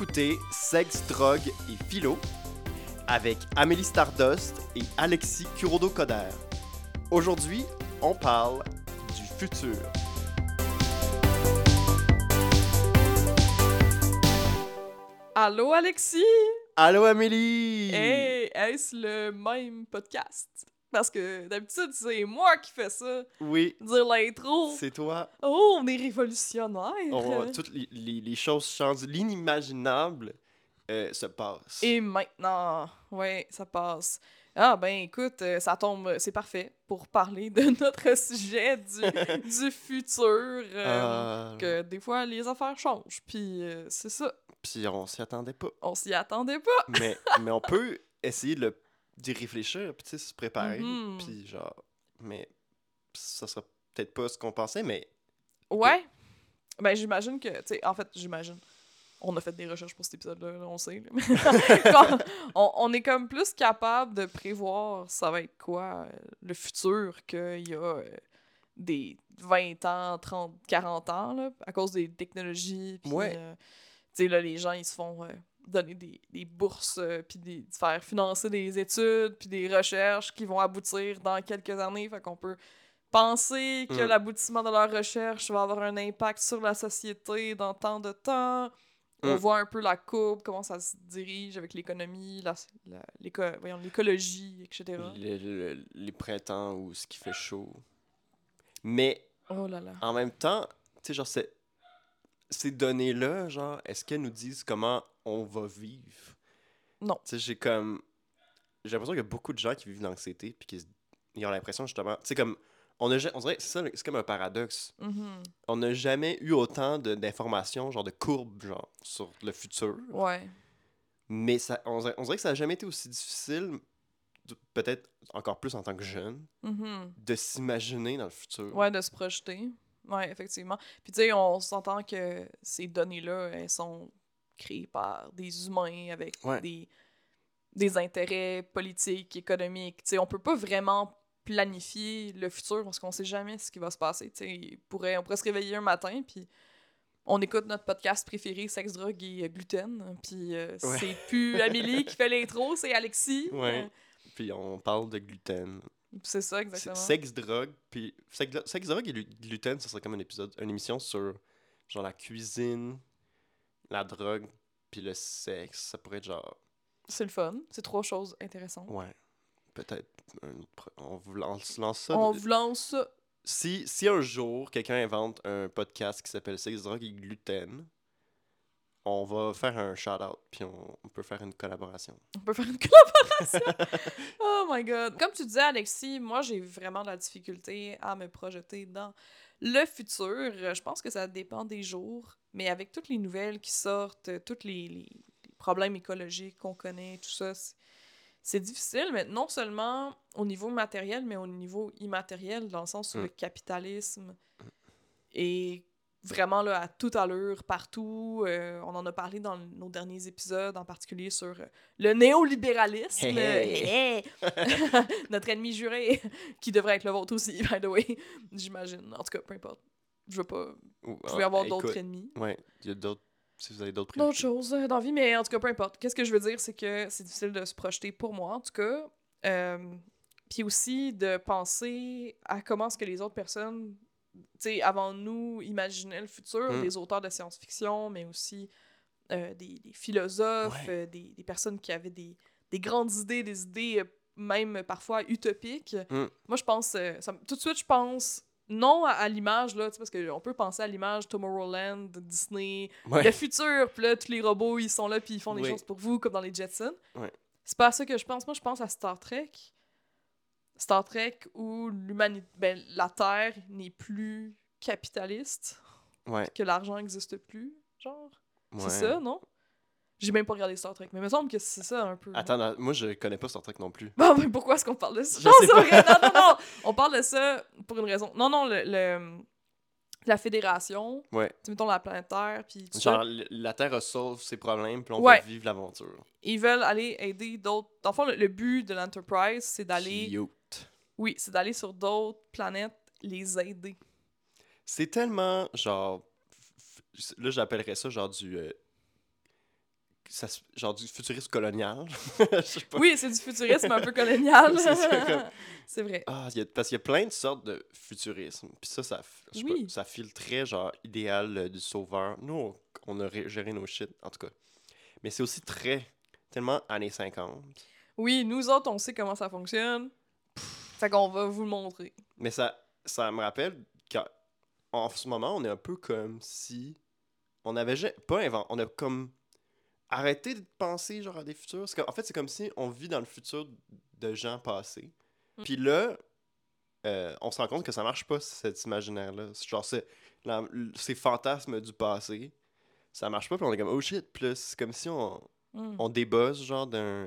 écoutez Sex, Drogue et Philo avec Amélie Stardust et Alexis Kurodo-Coder. Aujourd'hui, on parle du futur. Allô Alexis! Allô Amélie! Hey, est-ce le même podcast? Parce que d'habitude, c'est moi qui fais ça. Oui, Dire l'intro. c'est toi. Oh, on est révolutionnaire. On- toutes les, les- les choses changent. L'inimaginable euh, se passe. Et maintenant, ouais, ça passe. Ah ben écoute, euh, ça tombe, c'est parfait pour parler de notre sujet du, du futur. euh, Ah, Que des fois, les affaires changent. Puis euh, c'est ça, Puis on s'y attendait pas. on s'y attendait pas. mais, mais on peut essayer de le- d'y réfléchir, puis tu sais, se préparer. Mhm. Puis genre, mais ça sera peut-être pas ce qu'on pensait, mais Ouais. Ben, j'imagine que, tu sais, en fait, j'imagine. On a fait des recherches pour cet épisode-là, là, on sait. Quand on, on est comme plus capable de prévoir ça va être quoi euh, le futur qu'il y a euh, des 20 ans, 30, 40 ans, là, à cause des technologies. Puis, Ouais. euh, tu sais, là, les gens, ils se font euh, donner des, des bourses, euh, puis des, se faire financer des études, puis des recherches qui vont aboutir dans quelques années. Fait qu'on peut penser que Mm. l'aboutissement de leur recherche va avoir un impact sur la société dans tant de temps. On Mm. voit un peu la courbe, comment ça se dirige avec l'économie, l'écologie, etc. le- le- les printemps où ce qui fait chaud. Mais Oh là là. en même temps, tu sais, genre, c'est- ces données-là, genre, est-ce qu'elles nous disent comment on va vivre? Non. Tu sais, j'ai comme. J'ai l'impression qu'il y a beaucoup de gens qui vivent l'anxiété, puis qui ils ont l'impression, justement. Tu sais, comme. On, a, on dirait, c'est ça, c'est comme un paradoxe. Mhm. On n'a jamais eu autant de- d'informations, genre de courbes, genre, sur le futur. Ouais. Mais ça, on, dirait, on dirait que ça n'a jamais été aussi difficile, peut-être encore plus en tant que jeune, Mhm. de s'imaginer dans le futur. Ouais, de se projeter. Ouais, effectivement. Puis tu sais, on s'entend que ces données-là, elles sont créées par des humains avec Ouais. des, des intérêts politiques, économiques. Tu sais, on peut pas vraiment planifier le futur parce qu'on sait jamais ce qui va se passer. Tu sais, pourrait, on pourrait se réveiller un matin, puis on écoute notre podcast préféré, Sexe, Drogue et euh, Gluten. Puis euh, Ouais. c'est plus Amélie qui fait l'intro, c'est Alexis. Ouais. Euh, Puis on parle de gluten. C'est ça, exactement. Sexe, drogue, puis sexe, sexe, drogue et lu- gluten, ça serait comme un épisode, une émission sur genre la cuisine, la drogue, puis le sexe. Ça pourrait être genre, C'est le fun. C'est trois choses intéressantes. ouais, peut-être, un on vous lance, lance ça. On vous lance ça. Si, si un jour quelqu'un invente un podcast qui s'appelle Sexe, drogue et gluten, on va faire un shout-out, puis on, on peut faire une collaboration. On peut faire une collaboration. oh my god. Comme tu disais, Alexis, moi, j'ai vraiment de la difficulté à me projeter dans le futur. Je pense que ça dépend des jours. Mais avec toutes les nouvelles qui sortent, tous les, les- les problèmes écologiques qu'on connaît, tout ça, c'est- c'est difficile. Mais non seulement au niveau matériel, mais au niveau immatériel, dans le sens où Mm. le capitalisme est vraiment là, à toute allure, partout. Euh, on en a parlé dans nos derniers épisodes, en particulier sur euh, le néolibéralisme. Hey, hey. Notre ennemi juré, qui devrait être le vôtre aussi, by the way. J'imagine. En tout cas, peu importe. Je veux pas. Ou- Vous pouvez ah, avoir écoute, d'autres ennemis. Ouais, il y a d'autres, si vous avez d'autres D'autres choses euh, dans la vie, mais en tout cas, peu importe. Qu'est-ce que je veux dire, c'est que c'est difficile de se projeter pour moi, en tout cas. Euh, Puis aussi de penser à comment est-ce que les autres personnes, sais, avant nous, imaginaient le futur, Mm. des auteurs de science-fiction, mais aussi euh, des, des philosophes, Ouais. euh, des, des personnes qui avaient des, des grandes idées, des idées euh, même parfois utopiques. Mm. Moi, je pense, ça tout de suite, je pense non à, à l'image, là, parce qu'on peut penser à l'image Tomorrowland, Disney, Ouais. le futur, puis là, tous les robots, ils sont là, puis ils font des Oui. choses pour vous, comme dans les Jetsons. Ouais. C'est pas à ça que je pense. Moi, je pense à Star Trek. Star Trek où l'humanité, ben, la Terre n'est plus capitaliste, Ouais, que l'argent n'existe plus, genre. ouais. C'est ça, non? J'ai même pas regardé Star Trek, mais il me semble que c'est ça un peu. Attends, non, moi je connais pas Star Trek non plus. Bon, ben pourquoi est-ce qu'on parle de ça? Je Non, sais pas. non, non, non! On parle de ça pour une raison. Non, non, le, le- la fédération, Ouais. tu mettons la planète Terre, puis Genre, la Terre resolve ses problèmes, puis on Ouais. va vivre l'aventure. ils veulent aller aider d'autres. Dans le fond, le, le but de l'Enterprise, c'est d'aller. Cute. Oui, c'est d'aller sur d'autres planètes, les aider. C'est tellement, genre... Là, j'appellerais ça genre du... euh, ça, genre du futurisme colonial. Pas. Oui, c'est du futurisme un peu colonial. C'est vrai. Ah, il y a- parce qu'il y a plein de sortes de futurisme. Puis ça, ça, pas, Oui. ça file très genre idéal euh, du sauveur. Nous, on, a ré- géré nos shit, en tout cas. Mais c'est aussi très, tellement années 50. Oui, nous autres, on sait comment ça fonctionne. Fait qu'on va vous le montrer. Mais ça, ça me rappelle qu'en ce moment, on est un peu comme si on avait pas inventé, on a comme arrêté de penser genre à des futurs. Comme- en fait, c'est comme si on vit dans le futur de gens passés. Mm. Puis là, euh, on se rend compte que ça marche pas cet imaginaire-là. Genre c'est- la- ces fantasmes du passé, ça marche pas. Puis on est comme oh shit. Puis c'est comme si on, Mm. on débuzz genre d'un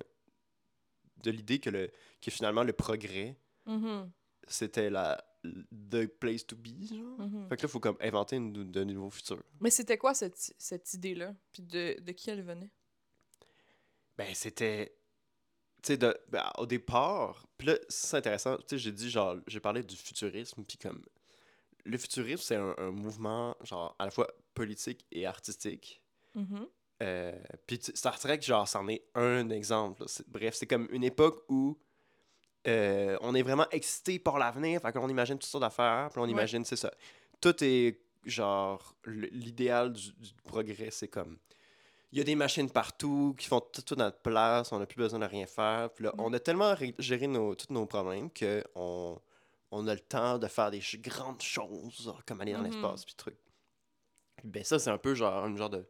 de l'idée que le que finalement le progrès Mhm, c'était la the place to be genre. mhm. Fait que là faut comme inventer une, de nouveaux futurs. Mais c'était quoi cette, cette idée-là? Puis de, de qui elle venait? Ben c'était tu sais ben, au départ, puis là c'est intéressant, tu sais j'ai dit genre j'ai parlé du futurisme puis comme le futurisme c'est un, un mouvement genre à la fois politique et artistique. Mhm. Euh, puis Star Trek, genre, c'en est un exemple. C'est- Bref, c'est comme une époque où euh, on est vraiment excité par l'avenir, fait qu'on imagine toutes sortes d'affaires, puis on Ouais. imagine, c'est ça. Tout est, genre, l'idéal du, du progrès, c'est comme... Il y a des machines partout qui font tout, tout notre place, on n'a plus besoin de rien faire. Puis là, Mm. on a tellement ré- géré nos, tous nos problèmes que on, on a le temps de faire des grandes choses, comme aller dans Mhm. l'espace, puis trucs. Ben ça, c'est un peu genre, une genre de...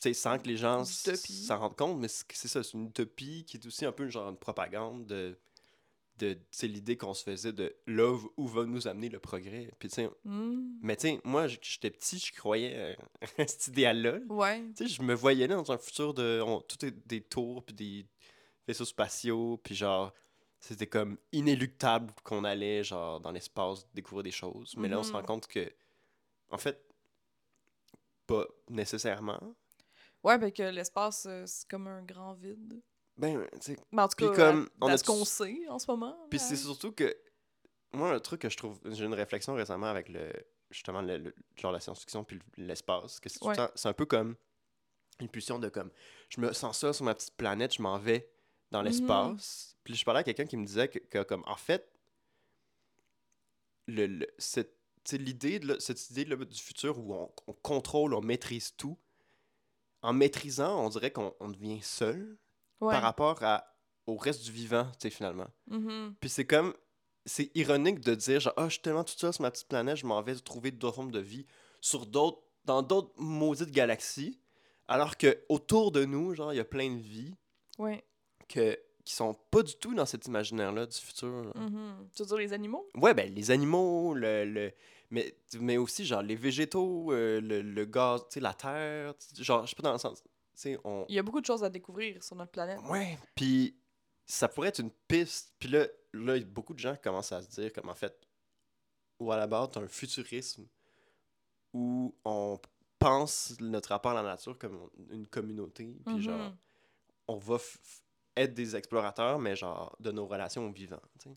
Puis, sans que les gens s'en rendent compte, mais c'est ça, c'est une utopie qui est aussi un peu genre une propagande de, de l'idée qu'on se faisait de là où- va nous amener le progrès. Puis, Mm. mais tu sais, moi, j'étais petit, je croyais euh, à cet idéal-là. Ouais. Tu sais, je me voyais là dans un futur de. on- tout est des tours, puis des vaisseaux spatiaux, puis genre. C'était comme inéluctable qu'on allait, genre, dans l'espace découvrir des choses. Mais là, on se rend Mhm. compte que, en fait, pas nécessairement. Ouais, ben que l'espace, euh, c'est comme un grand vide. Ben, tu sais. Mais en tout cas, comme, à- on à a ce qu'on sait en ce moment. Puis c'est surtout que. Moi, un truc que je trouve. J'ai une réflexion récemment avec le. Justement, le, le- genre la science-fiction puis l'espace. Que c'est Ouais. un peu comme. Une pulsion de comme. Je me sens ça sur ma petite planète, je m'en vais dans Mhm. l'espace. Puis je parlais à quelqu'un qui me disait que, que, comme, en fait. Le, le- cette, l'idée, de, cette idée là, du futur où on, on contrôle, on maîtrise tout. En maîtrisant, on dirait qu'on on devient seul Ouais. par rapport à, au reste du vivant, tu sais, finalement. Mhm. Puis c'est comme. C'est ironique de dire, genre, ah, je suis tellement tout seul sur ma petite planète, je m'en vais trouver d'autres formes de vie sur d'autres. dans d'autres maudites galaxies. Alors que autour de nous, genre, il y a plein de vies Ouais. que, qui sont pas du tout dans cet imaginaire-là du futur. Mhm. Tu veux dire les animaux? Ouais, ben, les animaux, le. le- mais, mais aussi, genre, les végétaux, euh, le, le gaz, tu sais, la terre. Genre, je sais pas dans le sens. Tu sais, on. Il y a beaucoup de choses à découvrir sur notre planète. Ouais, puis ça pourrait être une piste. Puis là, là, beaucoup de gens qui commencent à se dire comme en fait, ou à la base, un futurisme où on pense notre rapport à la nature comme une communauté, puis Mhm. genre, on va être des explorateurs, mais genre de nos relations vivants. tu sais.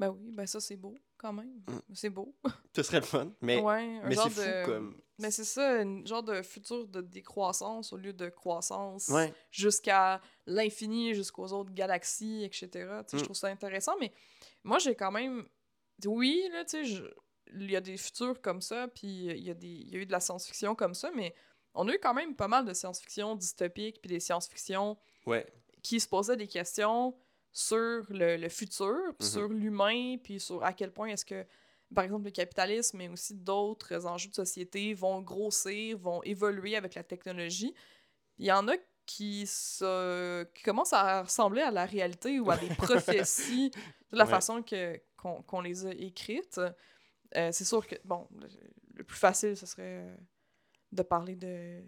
Ben oui, ben ça c'est beau quand même. Mm. C'est beau. Ce serait le fun, mais, ouais, mais c'est fou de... comme. Mais c'est ça, un genre de futur de décroissance au lieu de croissance Ouais, jusqu'à l'infini, jusqu'aux autres galaxies, etc. Je Mm. trouve ça intéressant, mais moi j'ai quand même. Oui, là, tu sais, je- il y a des futurs comme ça, puis il y, a des... il y a eu de la science-fiction comme ça, mais on a eu quand même pas mal de science-fiction dystopique, puis des science-fiction ouais, qui se posaient des questions sur le, le futur, puis Mhm. sur l'humain, puis sur à quel point est-ce que, par exemple, le capitalisme, mais aussi d'autres enjeux de société vont grossir, vont évoluer avec la technologie. Il y en a qui, se, qui commencent à ressembler à la réalité ou à des prophéties de la Ouais. façon que, qu'on, qu'on les a écrites. Euh, c'est sûr que, bon, le, le plus facile, ce serait euh, de parler de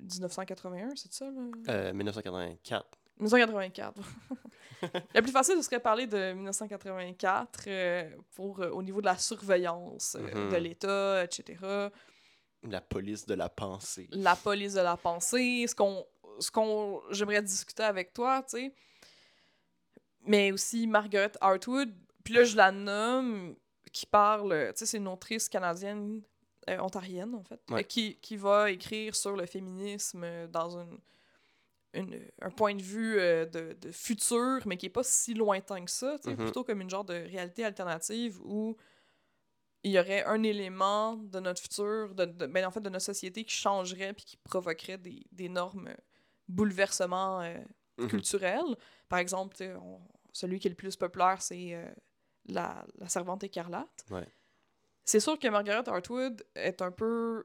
1981, c'est ça, là? euh, 1984. 1984. le plus facile, ce serait parler de 1984 euh, pour, euh, au niveau de la surveillance euh, Mhm. de l'État, etc. La police de la pensée. La police de la pensée, ce qu'on ce qu'on j'aimerais discuter avec toi, tu sais. Mais aussi Margaret Hartwood, puis là je la nomme, qui parle, tu sais, c'est une autrice canadienne ontarienne, en fait, Ouais. qui, qui va écrire sur le féminisme dans une, une- un point de vue euh, de, de futur, mais qui est pas si lointain que ça, sais, Mhm. plutôt comme une genre de réalité alternative où il y aurait un élément de notre futur, de, de- ben, en fait, de notre société qui changerait puis qui provoquerait des, des énormes bouleversements euh, Mhm. culturels. Par exemple, on- celui qui est le plus populaire, c'est euh, la, la servante écarlate. Ouais. C'est sûr que Margaret Atwood est un peu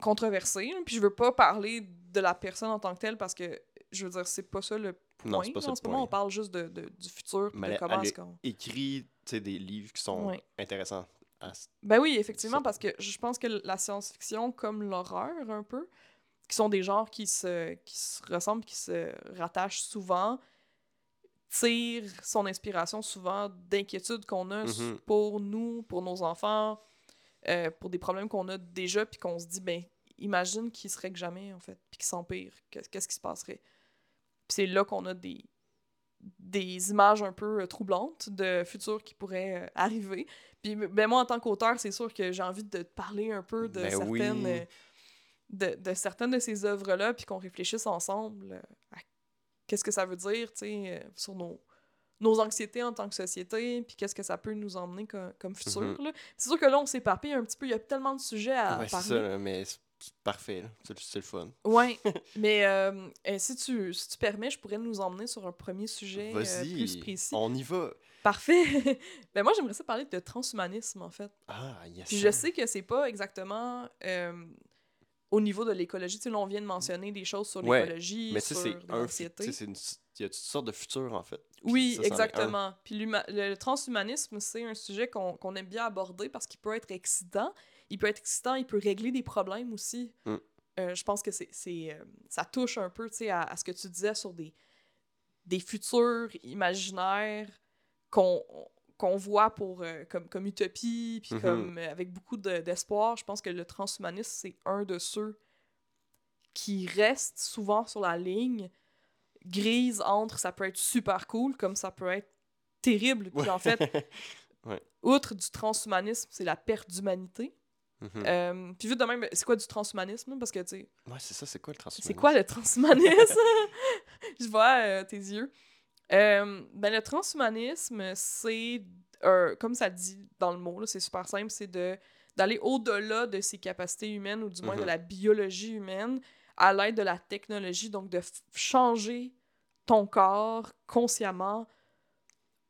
controversée, là, puis je veux pas parler de la personne en tant que telle parce que, je veux dire, c'est pas ça le point. Non, c'est pas ça en ce moment, on parle juste de, de- du futur, Mais de elle- comment est-ce qu'on... Écrit des livres qui sont Ouais. intéressants. à Ben oui, effectivement, parce que je pense que la science-fiction, comme l'horreur un peu, qui sont des genres qui se, qui se ressemblent, qui se rattachent souvent, tire son inspiration souvent d'inquiétudes qu'on a Mhm. pour nous, pour nos enfants, euh, pour des problèmes qu'on a déjà, puis qu'on se dit, ben, imagine qu'il serait que jamais, en fait, puis qu'il s'empire, qu'est- qu'est-ce qui se passerait? Puis c'est là qu'on a des, des images un peu euh, troublantes de futurs qui pourraient euh, arriver. Puis ben, moi, en tant qu'auteur, c'est sûr que j'ai envie de te parler un peu de Ben certaines... oui. de, de certaines de ces œuvres-là, puis qu'on réfléchisse ensemble à qu'est-ce que ça veut dire, tu sais, sur nos, nos anxiétés en tant que société, puis qu'est-ce que ça peut nous emmener co- comme futur. Là. C'est sûr que là, on s'éparpille un petit peu, il y a tellement de sujets à Ouais, c'est parler. ça, mais c'est parfait. C'est le fun. Ouais, mais euh, euh, si, tu, si tu permets, je pourrais nous emmener sur un premier sujet euh, plus précis. on y va. Parfait. ben moi, j'aimerais ça parler de transhumanisme, en fait. Ah, yes. Puis je sais que c'est pas exactement euh, au niveau de l'écologie. Tu sais, là, on vient de mentionner des choses sur Ouais, l'écologie, Mais sais, sur l'anxiété. c'est une- Il y a toutes sortes de futurs, en fait. Puis Oui, ça, exactement. Puis le, transhumanisme, c'est un sujet qu'on aime bien aborder parce qu'il peut être excitant. Il peut être excitant, il peut régler des problèmes aussi. Mm. Euh, je pense que c'est euh, ça touche un peu à, à ce que tu disais sur des, des futurs imaginaires qu'on qu'on voit pour, euh, comme, comme utopie, puis Mhm. comme, euh, avec beaucoup de- d'espoir. Je pense que le transhumanisme, c'est un de ceux qui restent souvent sur la ligne grise entre ça peut être super cool comme ça peut être terrible. Puis en fait, outre du transhumanisme, c'est la perte d'humanité. Mhm. Euh, puis vite de même, c'est quoi du transhumanisme? Parce que, tu sais, Ouais, c'est ça, c'est quoi le transhumanisme? c'est quoi le transhumanisme? Je vois euh, tes yeux. Euh, ben, le transhumanisme, c'est, euh, comme ça dit dans le mot, c'est super simple, c'est de d'aller au-delà de ses capacités humaines, ou du moins de Mhm. la biologie humaine, à l'aide de la technologie, donc de changer ton corps consciemment,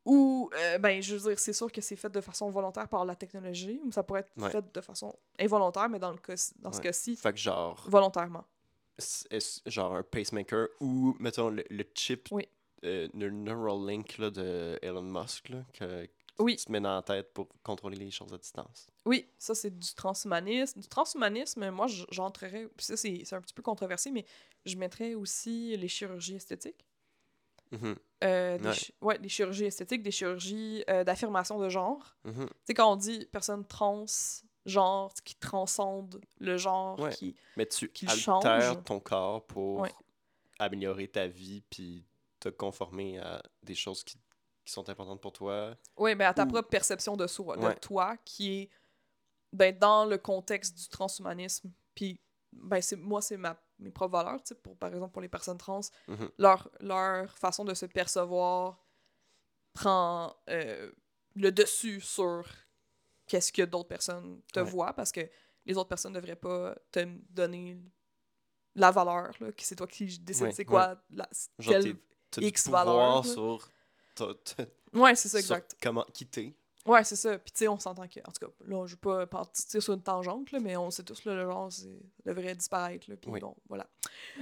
ou, euh, ben, je veux dire, c'est sûr que c'est fait de façon volontaire par la technologie, ou ça pourrait être Ouais. fait de façon involontaire, mais dans, le cas, dans ce cas-ci, Fait que genre, volontairement. genre un pacemaker ou, mettons, le, le chip Oui. euh, le Neuralink là, de Elon Musk, là, que Oui. tu te mets dans la tête pour contrôler les choses à distance. Oui, ça c'est du transhumanisme. Du transhumanisme, moi j'entrerais, ça c'est c'est un petit peu controversé, mais je mettrais aussi les chirurgies esthétiques. Mhm, Euh, des, Ouais. chi- ouais, des chirurgies esthétiques, des chirurgies euh, d'affirmation de genre. mhm. Tu sais, quand on dit personne trans, genre, qui transcende le genre, Ouais. qui... Mais tu altères change. ton corps pour Ouais. améliorer ta vie puis te conformer à des choses qui, qui sont importantes pour toi. Oui, mais à ta Ou- propre perception de soi, de toi, qui est ben, dans le contexte du transhumanisme. Puis, ben, c'est, moi, c'est ma, mes propres valeurs, pour, par exemple, pour les personnes trans, Mhm. leur, leur façon de se percevoir prend euh, le dessus sur qu'est-ce que d'autres personnes te Ouais. voient, parce que les autres personnes ne devraient pas te donner la valeur, là, que c'est toi qui décides Ouais, c'est quoi la, Genre, quelle- X valeur, là. sur, ta- ta- Ouais, c'est ça, exact. comment quitter. Ouais, c'est ça. Puis tu sais, on s'entend que. En tout cas, là, je veux pas partir sur une tangente, là, mais on sait tous, là, le genre, c'est- devrait disparaître, là. Puis Oui. bon, voilà.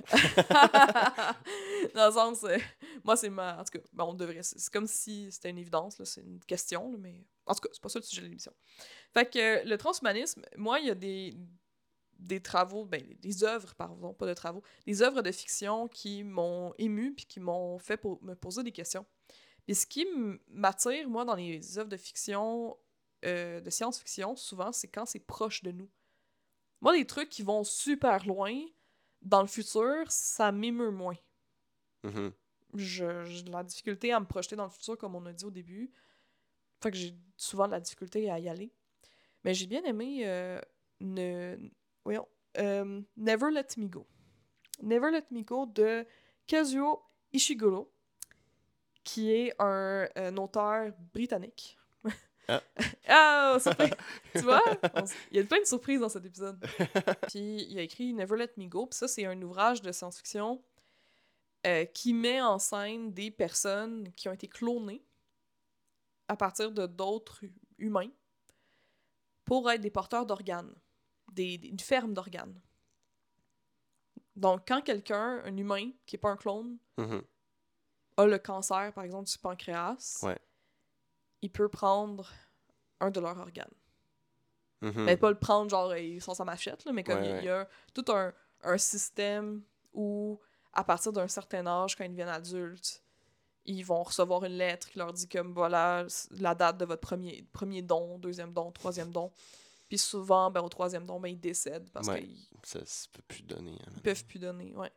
Dans le sens. euh, moi, c'est ma. En tout cas, ben, on devrait. C'est comme si c'était une évidence, là. C'est une question, là, mais. En tout cas, c'est pas ça le sujet de l'émission. Fait que euh, le transhumanisme, moi, il y a des des travaux, ben, des œuvres, pardon, pas de travaux, des œuvres de fiction qui m'ont ému puis qui m'ont fait me poser des questions. Et ce qui m'attire, moi, dans les œuvres de fiction, euh, de science-fiction, souvent, c'est quand c'est proche de nous. Moi, des trucs qui vont super loin, dans le futur, ça m'émeut moins. Mhm. Je- J'ai de la difficulté à me projeter dans le futur, comme on a dit au début. Fait que j'ai souvent de la difficulté à y aller. Mais j'ai bien aimé euh, ne, voyons, euh, Never Let Me Go. Never Let Me Go de Kazuo Ishiguro, qui est un, un auteur britannique. Ah. ah, surprise! tu vois? On il y a plein de surprises dans cet épisode. Puis il a écrit Never Let Me Go. Puis ça, c'est un ouvrage de science-fiction euh, qui met en scène des personnes qui ont été clonées à partir de d'autres hu- humains pour être des porteurs d'organes, des, des- une ferme d'organes. Donc, quand quelqu'un, un humain qui n'est pas un clone, Mhm. A le cancer, par exemple, du pancréas, Ouais. il peut prendre un de leurs organes. Mais pas le prendre genre ils sont sa machette, là, mais comme Ouais, il y a- il y, a tout un, un système où, à partir d'un certain âge, quand ils deviennent adultes, ils vont recevoir une lettre qui leur dit comme voilà la date de votre premier, premier don, deuxième don, troisième don. Puis souvent, ben, au troisième don, ben, ils décèdent parce qu'ils Ça se peut plus donner. hein. peuvent plus donner. Ouais.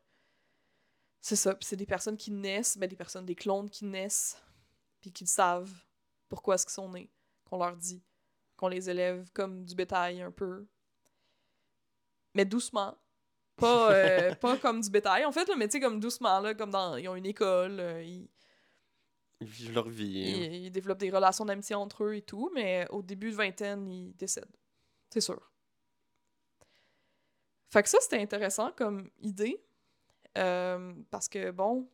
C'est ça. Puis c'est des personnes qui naissent, ben, des personnes, des clones qui naissent, puis qui savent pourquoi est-ce qu'ils sont nés, qu'on leur dit, qu'on les élève comme du bétail un peu. Mais doucement. Pas, euh, pas comme du bétail, en fait, là, mais tu sais, comme doucement, là, comme dans. Ils ont une école, euh, ils, Ils vivent leur vie. hein. ils, ils développent des relations d'amitié entre eux et tout, mais au début de vingtaine, ils décèdent. C'est sûr. Fait que ça, c'était intéressant comme idée. Euh, parce que, bon,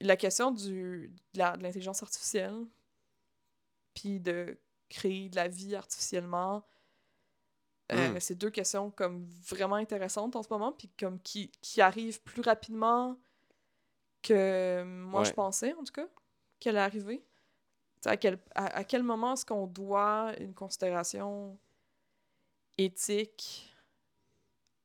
la question du, de l'intelligence artificielle, puis de créer de la vie artificiellement, euh, Mm. c'est deux questions comme vraiment intéressantes en ce moment, puis comme qui, qui arrivent plus rapidement que moi je pensais, en tout cas, qu'elle est arrivée. À quel, à, à quel moment est-ce qu'on doit une considération éthique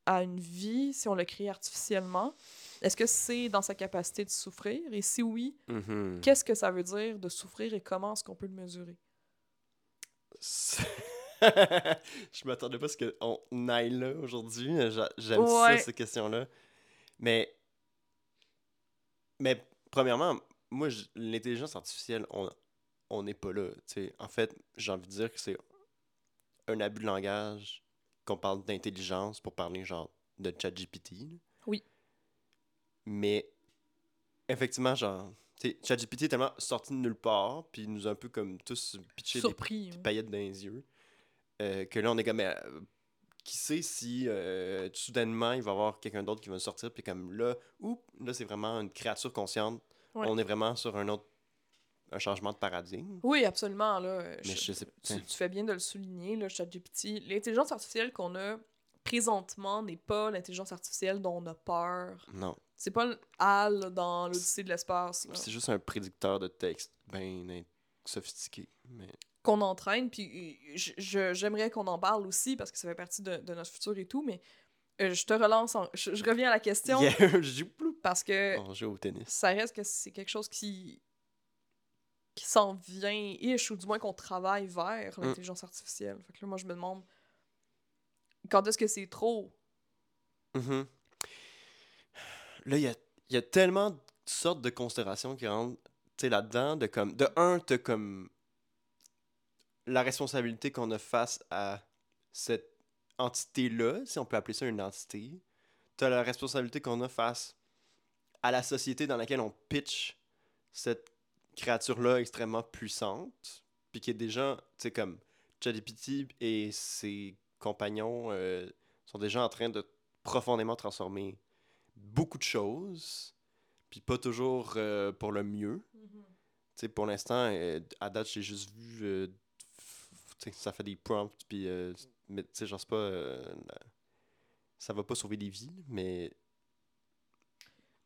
à une vie si on le crée artificiellement? Est-ce que c'est dans sa capacité de souffrir? Et si oui, Mhm. qu'est-ce que ça veut dire de souffrir et comment est-ce qu'on peut le mesurer? Je m'attendais pas à ce qu'on aille là aujourd'hui. J'a- J'aime Ouais. ça, ces questions-là. Mais, mais premièrement, moi, l'intelligence artificielle, on on n'est pas là. tu sais. En fait, j'ai envie de dire que c'est un abus de langage qu'on parle d'intelligence pour parler genre de ChatGPT. Oui. Mais effectivement, genre, ChatGPT est tellement sorti de nulle part, puis nous a un peu comme tous pitché des Surpris. hein. paillettes dans les yeux. euh, que là, on est comme. mais, euh, qui sait si euh, soudainement il va y avoir quelqu'un d'autre qui va sortir, puis comme là, oups, là, c'est vraiment une créature consciente. Ouais. On est vraiment sur un autre. Un changement de paradigme. Oui, absolument. Là, Mais je sais tu, tu fais bien de le souligner, là, ChatGPT. L'intelligence artificielle qu'on a présentement n'est pas l'intelligence artificielle dont on a peur. Non. C'est pas le HAL dans l'Odyssée de l'espace C'est juste un prédicteur de texte bien sophistiqué. Mais... qu'on entraîne. Puis je- j'aimerais qu'on en parle aussi parce que ça fait partie de, de notre futur et tout. Mais euh, je te relance, en- je, je reviens à la question Yeah, parce que On joue au tennis. ça reste que c'est quelque chose qui qui s'en vient ish ou du moins qu'on travaille vers Mm. l'intelligence artificielle. Fait que là, moi je me demande quand est-ce que c'est trop? Mhm. Là, il y a, y a tellement de sortes de considérations qui rentrent là-dedans. De, comme, de un, t'as comme la responsabilité qu'on a face à cette entité-là, si on peut appeler ça une entité. T'as la responsabilité qu'on a face à la société dans laquelle on pitch cette créature-là extrêmement puissante. Puis qui est déjà, tu sais, comme ChatGPT et ses compagnons euh, sont déjà en train de profondément transformer beaucoup de choses, puis pas toujours euh, pour le mieux. Tu sais, pour l'instant, euh, à date, j'ai juste vu, euh, tu sais, ça fait des prompts, puis, mais tu sais, genre, c'est pas, ça va pas sauver des vies, mais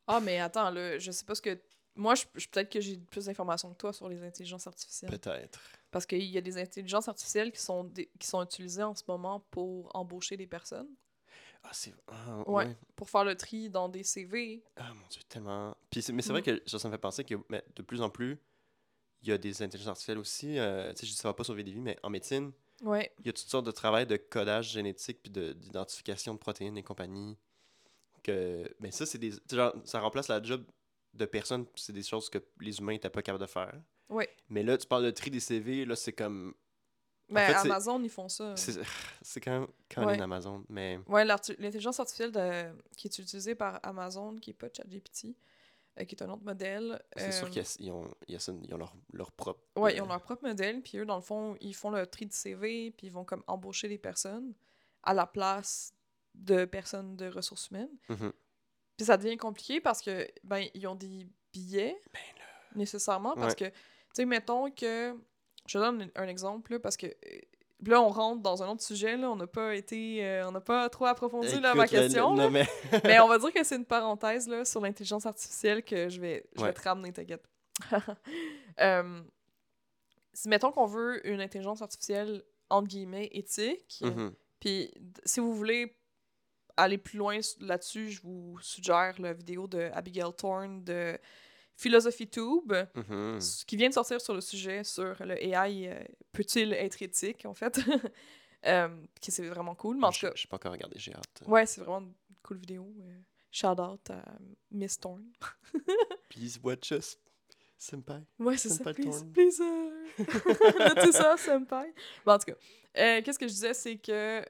Ah mais attends là, je sais pas ce que moi je, je- peut-être que j'ai plus d'informations que toi sur les intelligences artificielles peut-être. parce qu'il y a des intelligences artificielles qui sont dé- qui sont utilisées en ce moment pour embaucher des personnes, Ah, c'est. ah, Ouais. ouais. pour faire le tri dans des CV. Ah, mon Dieu, tellement. Puis c'est- mais c'est vrai Mm. que ça, ça me fait penser que mais, de plus en plus, il y a des intelligences artificielles aussi. euh, tu sais, je dis ça va pas sauver des vies, mais en médecine, Ouais. il y a toutes sortes de travail de codage génétique puis de- d'identification de, protéines et compagnie. Que, ben ça, c'est des. genre, ça remplace la job de personnes. C'est des choses que les humains n'étaient pas capables de faire. Ouais. Mais là, tu parles de tri des CV, là, c'est comme. Ben, fait, c'est- Amazon, ils font ça. C'est quand même quand Ouais. Amazon, mais l'arti- l'intelligence artificielle de- qui est utilisée par Amazon, qui est pas ChatGPT, euh, qui est un autre modèle. c'est sûr euh, qu'ils ils ont, il y a ça- ils ont leur, leur propre. Ouais, euh, ils ont leur propre modèle, puis eux, dans le fond, ils font le tri de CV, puis ils vont comme embaucher des personnes à la place de personnes de ressources humaines. mhm. Puis ça devient compliqué parce que, ben, ils ont des billets, Ben nécessairement, parce Ouais. que, tu sais, mettons que, je donne un exemple, là, parce que, euh, là, on rentre dans un autre sujet, là, on n'a pas été, euh, on n'a pas trop approfondi là, ma Écoute, le- le- question, là. mais Mais on va dire que c'est une parenthèse là, sur l'intelligence artificielle que je vais, je Ouais. vais te ramener, t'inquiète. Euh, si mettons qu'on veut une intelligence artificielle entre guillemets éthique, Mhm. puis si vous voulez aller plus loin là-dessus, je vous suggère la vidéo de Abigail Thorne de Philosophy Tube, Mhm. s- qui vient de sortir sur le sujet sur le AI euh, peut-il être éthique en fait, euh, qui c'est vraiment cool. Mais en tout Je cas, je sais pas encore regardé, j'ai hâte. Ouais, c'est vraiment une cool vidéo. euh, shout out à Miss Thorne. Please watch us, senpai. Ouais, c'est ça. Please, please. euh, Notez ça, senpai. Bon, en tout cas, euh, qu'est-ce que je disais, c'est que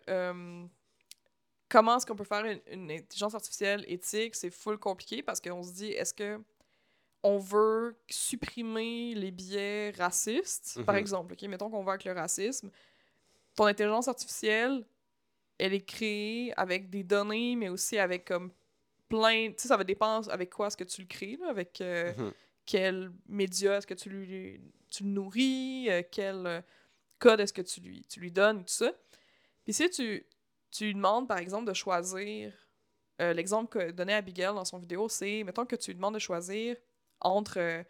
comment est-ce qu'on peut faire une, une intelligence artificielle éthique, c'est full compliqué parce qu'on se dit, est-ce que on veut supprimer les biais racistes, par Mhm. exemple, ok, mettons qu'on va avec le racisme, ton intelligence artificielle, elle est créée avec des données, mais aussi avec comme plein, tu sais, ça va dépendre avec quoi est-ce que tu le crées, là, avec euh, Mhm. quel média est-ce que tu lui tu le nourris, euh, quel euh, code est-ce que tu lui, tu lui donnes, tout ça. Puis si tu, tu lui demandes, par exemple, de choisir, euh, l'exemple que donnait Abigail dans son vidéo, c'est, mettons que tu lui demandes de choisir entre euh,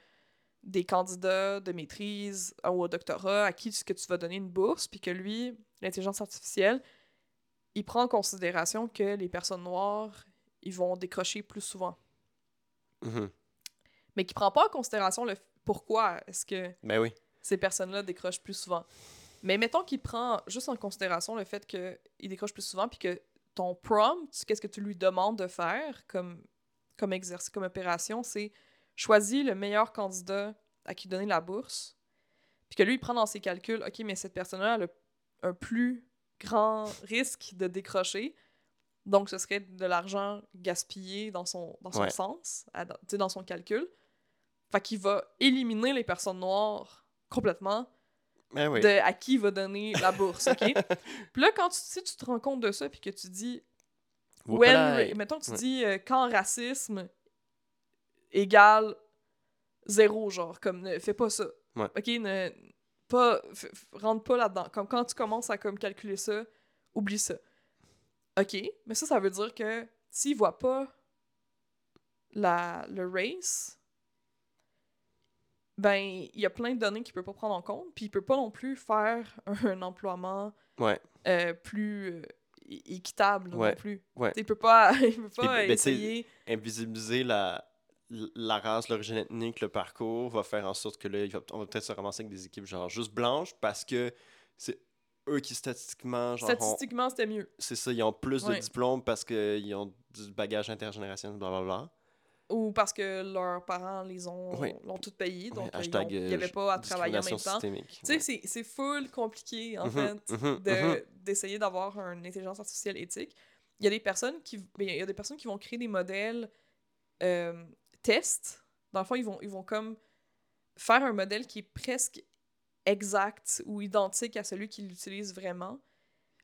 des candidats de maîtrise ou au doctorat à qui est-ce que tu vas donner une bourse, puis que lui, l'intelligence artificielle, il prend en considération que les personnes noires, ils vont décrocher plus souvent. Mhm. Mais qui prend pas en considération le pourquoi est-ce que Ben oui. ces personnes-là décrochent plus souvent. Mais mettons qu'il prend juste en considération le fait qu'ils décrochent plus souvent, puis que ton prompt, qu'est-ce que tu lui demandes de faire comme, comme exercice, comme opération, c'est choisis le meilleur candidat à qui donner la bourse, puis que lui, il prend dans ses calculs, OK, mais cette personne-là a un plus grand risque de décrocher, donc ce serait de l'argent gaspillé dans son, dans son Ouais. sens, à- dans son calcul. Fait qu'il va éliminer les personnes noires complètement Ben oui. de à qui il va donner la bourse, OK? puis là, quand tu, si tu te rends compte de ça, puis que tu dis, when, mettons tu Ouais. dis euh, quand racisme égale zéro, genre, comme, ne fais pas ça. Ouais. OK? Ne, pas, rentre pas là-dedans. Comme quand tu commences à comme calculer ça, oublie ça. OK, mais ça, ça veut dire que s'il voit pas la, le race, ben, il y a plein de données qu'il peut pas prendre en compte, puis il peut pas non plus faire un emploiement Ouais. euh, plus euh, équitable Ouais, non plus. ouais. Il peut pas, il peut pas ben, essayer. Invisibiliser la, la race, l'origine ethnique, le parcours va faire en sorte que là, il va- on va peut-être se ramasser avec des équipes genre juste blanches parce que c'est eux qui statistiquement, genre, ont- Statistiquement, c'était mieux. c'est ça, ils ont plus Ouais. de diplômes parce qu'ils ont du bagage intergénérationnel, blablabla. Ou parce que leurs parents les ont, Oui. l'ont tout payé, donc Ouais, euh, ils hashtag, ont- il n'y euh, avait pas à travailler en même temps. Tu sais, c'est- c'est full compliqué, en Mhm, fait, de- mhm. d'essayer d'avoir une intelligence artificielle éthique. Il y a des personnes qui, ben, il y a des personnes qui vont créer des modèles euh, tests. Dans le fond, ils vont, ils vont comme faire un modèle qui est presque exact ou identique à celui qu'ils utilisent vraiment.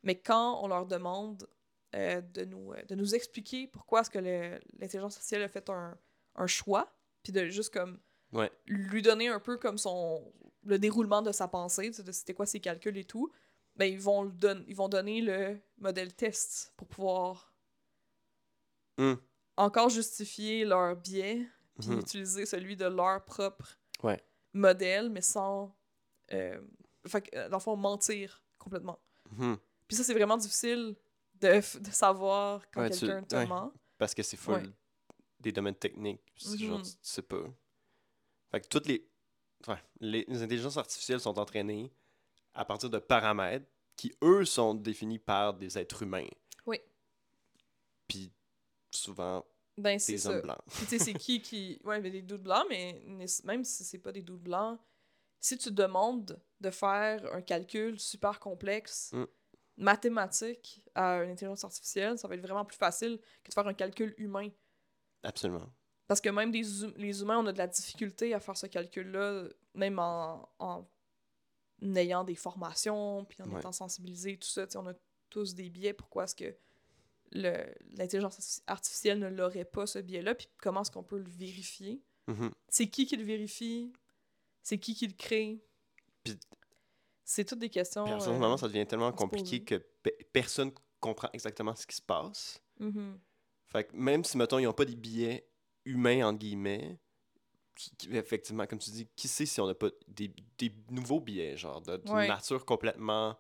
Mais quand on leur demande euh, de, nous, euh, de nous expliquer pourquoi est-ce que l'intelligence artificielle a fait un, un choix, puis de juste comme Ouais. lui donner un peu comme son le déroulement de sa pensée, de c'était quoi ses calculs et tout, ben ils vont don- ils vont donner le modèle test pour pouvoir Hmm. encore justifier leur biais puis Mhm. utiliser celui de leur propre Ouais. modèle mais sans euh, fait euh, dans le fond mentir complètement. Mhm. Puis ça c'est vraiment difficile de, de savoir quand Ouais, tu- quelqu'un te ouais. ment. Parce que c'est full Ouais. des domaines techniques. c'est Genre, Mhm. tu, tu sais pas. Fait que toutes les. les, les intelligences artificielles sont entraînées à partir de paramètres qui, eux, sont définis par des êtres humains. Oui. Puis souvent Ben des ça. hommes blancs. Puis tu sais, c'est qui qui. Ouais, mais des doutes blancs, mais mais même si c'est pas des doutes blancs, si tu demandes de faire un calcul super complexe, Mm. Mathématique, à une intelligence artificielle, ça va être vraiment plus facile que de faire un calcul humain. Absolument. Parce que même des hum- les humains, on a de la difficulté à faire ce calcul-là, même en, en ayant des formations, puis en Ouais. étant sensibilisés, tout ça. On a tous des biais. Pourquoi est-ce que l'intelligence arti- artificielle ne l'aurait pas, ce biais-là? Puis comment est-ce qu'on peut le vérifier? Mhm. C'est qui qui le vérifie? C'est qui qui le crée? Puis- C'est toutes des questions. Un euh, ça devient tellement compliqué que pe- personne comprend exactement ce qui se passe. mhm. Fait que même si, mettons, ils n'ont pas des billets humains, entre guillemets, qui, qui- effectivement, comme tu dis, qui sait si on n'a pas des, des nouveaux billets, genre, de- d'une Ouais. nature complètement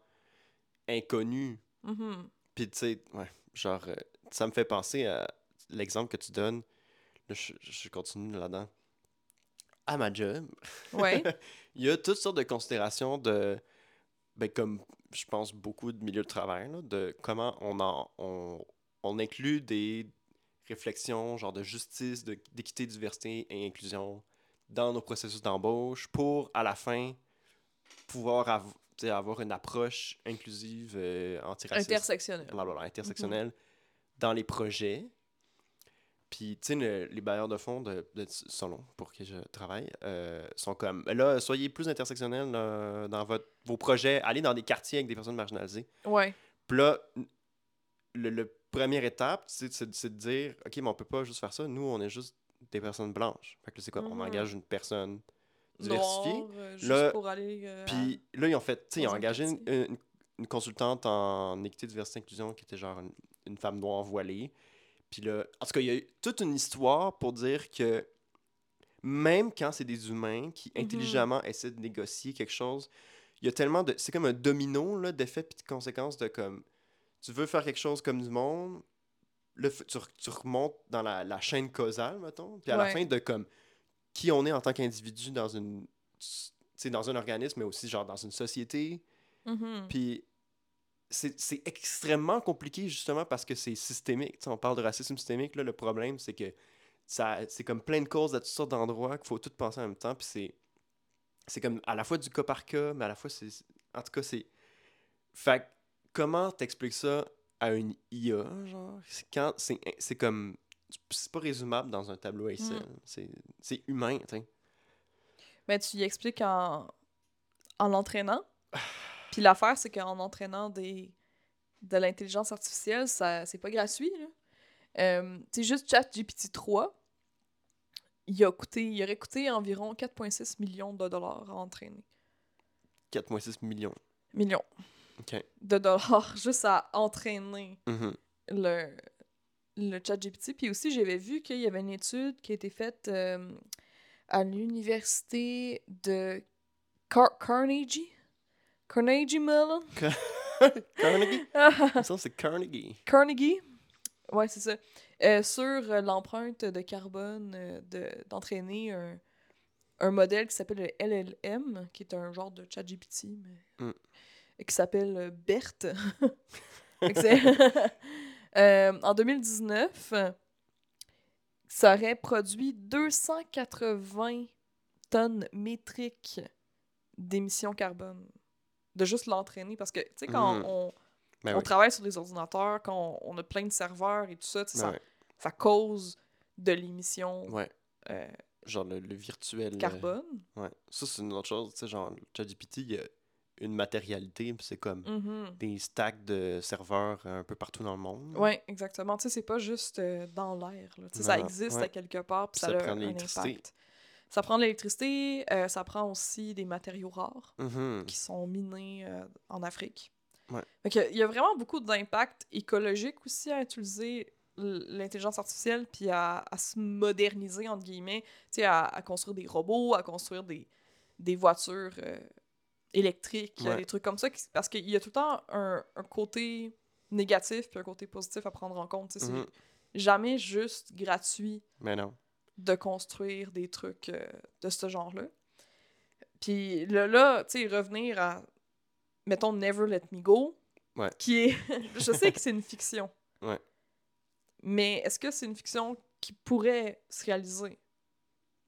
inconnue. Mhm. Puis, tu sais, ouais, genre, euh, ça me fait penser à l'exemple que tu donnes. Là, je, je continue là-dedans. À ma job, Ouais. il y a toutes sortes de considérations de, ben, comme je pense beaucoup de milieux de travail, là, de comment on, en, on, on inclut des réflexions, genre de justice, de- d'équité, diversité et inclusion dans nos processus d'embauche pour, à la fin, pouvoir av- avoir une approche inclusive, euh, antiraciste, Intersectionnel. blablabla, intersectionnelle dans les projets. Puis, tu sais, le- les bailleurs de fonds de, de Solon, pour qui je travaille, euh, sont comme là, soyez plus intersectionnels euh, dans votre, vos projets, allez dans des quartiers avec des personnes marginalisées. Ouais. Puis là, le, le première étape, c'est de dire OK, mais on peut pas juste faire ça. Nous, on est juste des personnes blanches. Fait que là, c'est quoi On Mhm. engage une personne diversifiée. Noir, euh, juste Là, pour aller. euh, Puis là, ils ont fait, tu sais, ils ont engagé une- une consultante en équité, diversité, inclusion qui était genre une, une femme noire voilée. Puis là, en tout cas, il y a eu toute une histoire pour dire que même quand c'est des humains qui Mhm. intelligemment essaient de négocier quelque chose, il y a tellement de. C'est comme un domino d'effets puis de conséquences de comme. Tu veux faire quelque chose comme du monde, f- tu, re- tu remontes dans la, la chaîne causale, mettons. Puis à la fin de comme qui on est en tant qu'individu dans une. tu sais, dans un organisme, mais aussi genre dans une société. mhm. Puis c'est extrêmement compliqué justement parce que c'est systémique. On parle de racisme systémique, là, le problème c'est que c'est comme plein de causes à toutes sortes d'endroits qu'il faut tout penser en même temps. Puis c'est c'est comme à la fois du cas par cas, mais à la fois c'est. En tout cas, c'est. Fait comment t'expliques ça à une IA, genre? C'est quand. C'est comme. C'est pas résumable dans un tableau Excel. C'est c'est humain, tu sais. Ben, tu y expliques en, en l'entraînant? Puis l'affaire, c'est qu'en entraînant des, de l'intelligence artificielle, ça, c'est pas gratuit. Euh, tu sais, juste ChatGPT 3, il, a coûté, il aurait coûté environ 4,6 millions de dollars à entraîner. 4,6 millions. Millions de dollars juste à entraîner Mhm. le, le ChatGPT. Puis aussi, j'avais vu qu'il y avait une étude qui a été faite euh, à l'université de Car- Carnegie. Carnegie Mellon. Carnegie? Que c'est Carnegie. Carnegie? Ouais, c'est ça. Euh, sur euh, l'empreinte de carbone euh, de- d'entraîner un, un modèle qui s'appelle le LLM, qui est un genre de ChatGPT, mais Mm. qui s'appelle BERT. Euh, en 2019, euh, ça aurait produit 280 tonnes métriques d'émissions carbone. De juste l'entraîner. Parce que, tu sais, quand Mm. on, Ben on oui. travaille sur des ordinateurs, quand on, on a plein de serveurs et tout ça, tu sais, Ben ça, ouais. ça cause de l'émission Ouais. euh, Genre le, le virtuel. euh, carbone. Ouais. Ça, c'est une autre chose. Tu sais, genre, ChatGPT, il y a une matérialité, puis c'est comme Mhm. des stacks de serveurs un peu partout dans le monde. Ouais, exactement. Tu sais, c'est pas juste euh, dans l'air. Tu sais, ça existe ouais. à quelque part, puis ça, ça a prend un impact. Ça prend de l'électricité, euh, ça prend aussi des matériaux rares Mhm. qui sont minés euh, en Afrique. Ouais. Il y a vraiment beaucoup d'impact écologique aussi à utiliser l'intelligence artificielle puis à, à se moderniser, entre guillemets, à, à construire des robots, à construire des, des voitures euh, électriques, Ouais. des trucs comme ça, qui- parce qu'il y a tout le temps un, un côté négatif puis un côté positif à prendre en compte. sais, Mhm. C'est jamais juste gratuit Mais non. De construire des trucs euh, de ce genre-là. Puis là, là tu sais, revenir à, mettons, Never Let Me Go, Ouais. qui est... je sais que c'est une fiction. Ouais. Mais est-ce que c'est une fiction qui pourrait se réaliser?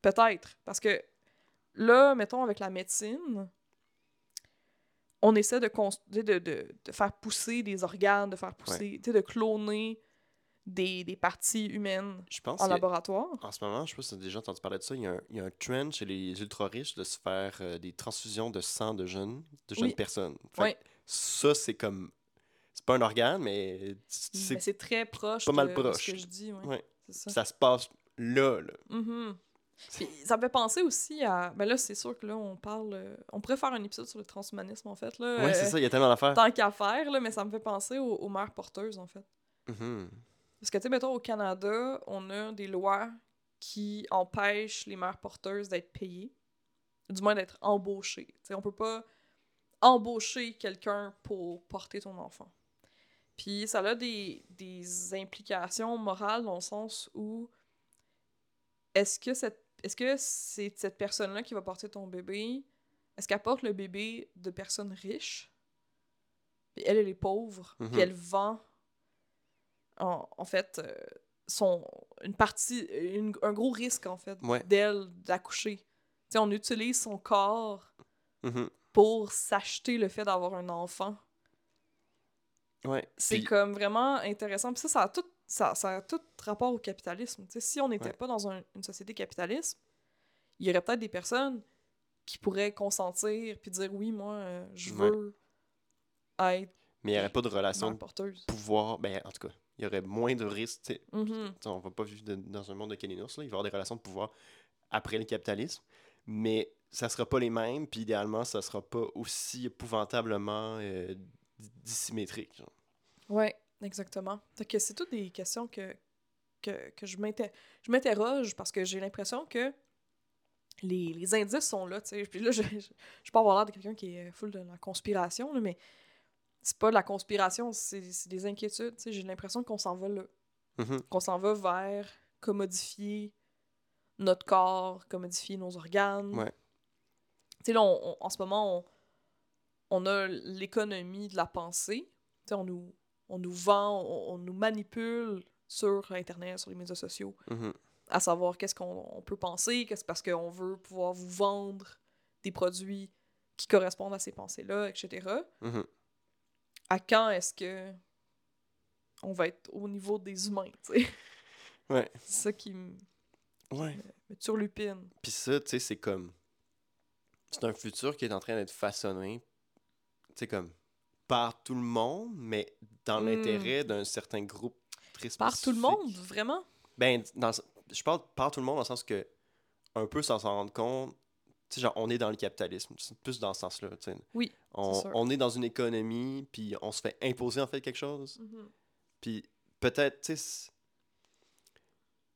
Peut-être, parce que là, mettons, avec la médecine, on essaie de, de, de, de- de faire pousser des organes, de faire pousser, tu sais, de cloner des, des parties humaines Je pense en laboratoire. en ce moment, je sais pas si tu as déjà entendu parler de ça, il y a un, il y a un trend chez les ultra-riches de se faire euh, des transfusions de sang de jeunes, de jeunes Oui. personnes. Fait Ça, c'est comme... C'est pas un organe, mais c'est très proche pas mal de, de proche. ce que je dis. Ouais. Ouais. C'est ça. ça se passe là, là. Mhm. Puis ça me fait penser aussi à. Ben là, c'est sûr que là, on parle. euh, On pourrait faire un épisode sur le transhumanisme, en fait. Là, Ouais, c'est euh, ça, il y a tellement d'affaires. Tant qu'à faire, là, mais ça me fait penser aux, aux mères porteuses, en fait. Mhm. Parce que, tu sais, mettons, au Canada, on a des lois qui empêchent les mères porteuses d'être payées, du moins d'être embauchées. Tu sais, on peut pas embaucher quelqu'un pour porter ton enfant. Puis ça a des, des implications morales dans le sens où est-ce que cette est-ce que c'est cette personne-là qui va porter ton bébé? Est-ce qu'elle porte le bébé de personnes riches? Puis elle, elle est pauvre. Mhm. Puis elle vend, en, en fait, euh, son, une partie, une- un gros risque, en fait, Ouais. d'elle d'accoucher. On utilise son corps Mhm. pour s'acheter le fait d'avoir un enfant. Ouais. C'est comme vraiment intéressant. Puis ça, ça a tout, ça, ça a tout rapport au capitalisme. Si on n'était Ouais. pas dans un- une société capitaliste, il y aurait peut-être des personnes qui pourraient consentir puis dire oui, moi, euh, je Ouais. veux être Mais il n'y aurait pas de relation de pouvoir. Ben, en tout cas, il y aurait moins de risques. sais. Mhm. T'sais, On va pas vivre de- dans un monde de là. Il va y avoir des relations de pouvoir après le capitalisme. Mais ça sera pas les mêmes, puis idéalement, ça sera pas aussi épouvantablement euh, di- dissymétrique. genre. Ouais, exactement. Que c'est toutes des questions que, que, que je m'interroge parce que j'ai l'impression que les, les indices sont là, tu sais. Puis là, je, je, je peux avoir l'air de quelqu'un qui est full de la conspiration, là, mais c'est pas de la conspiration, c'est des inquiétudes. J'ai l'impression qu'on s'en va là. Mhm. Qu'on s'en va vers commodifier notre corps, commodifier nos organes. Ouais. Tu sais, là, on- on- en ce moment, on, on a l'économie de la pensée. Tu sais, on nous, on nous vend, on, on nous manipule sur Internet, sur les médias sociaux, Mhm. à savoir qu'est-ce qu'on on peut penser, qu'est-ce parce qu'on veut pouvoir vous vendre des produits qui correspondent à ces pensées-là, etc. À quand est-ce que on va être au niveau des humains, tu sais? Ouais. C'est ça qui me Ouais. me turlupine. Puis ça, tu sais, c'est comme. C'est un futur qui est en train d'être façonné, tu sais, comme. par tout le monde, mais dans Mm. l'intérêt d'un certain groupe très spécifique. Par tout le monde, vraiment? Ben, dans, je parle par tout le monde dans le sens que, un peu sans s'en rendre compte, sais, genre, on est dans le capitalisme, c'est plus dans ce sens-là, tu sais. Oui, On, sûr. on est dans une économie, puis on se fait imposer, en fait, quelque chose. Puis peut-être, tu sais,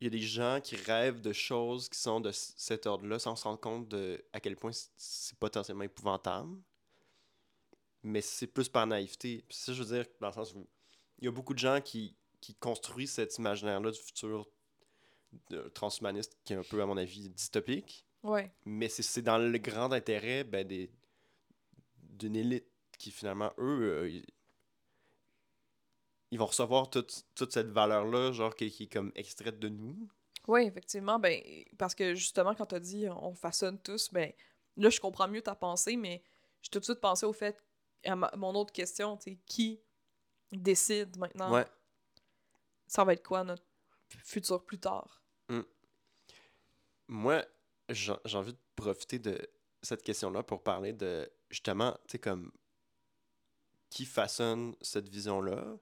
il y a des gens qui rêvent de choses qui sont de cet ordre-là sans se rendre compte de à quel point c'est potentiellement épouvantable. Mais c'est plus par naïveté. Puis ça, je veux dire, dans le sens où il y a beaucoup de gens qui, qui construisent cet imaginaire-là du futur de- transhumaniste qui est un peu, à mon avis, dystopique. Ouais. Mais c'est- dans le grand intérêt ben, des, d'une élite qui, finalement, eux, euh, ils, ils vont recevoir toute, toute cette valeur-là, genre qui, qui est comme extraite de nous. Oui, effectivement, ben, parce que justement, quand t'as dit on façonne tous, ben, là, je comprends mieux ta pensée, mais j'ai tout de suite pensé au fait, à ma- mon autre question, tu qui décide maintenant Ouais. ça va être quoi notre futur plus tard? Moi, j'ai envie de profiter de cette question-là pour parler de, justement, tu sais, comme, qui façonne cette vision-là?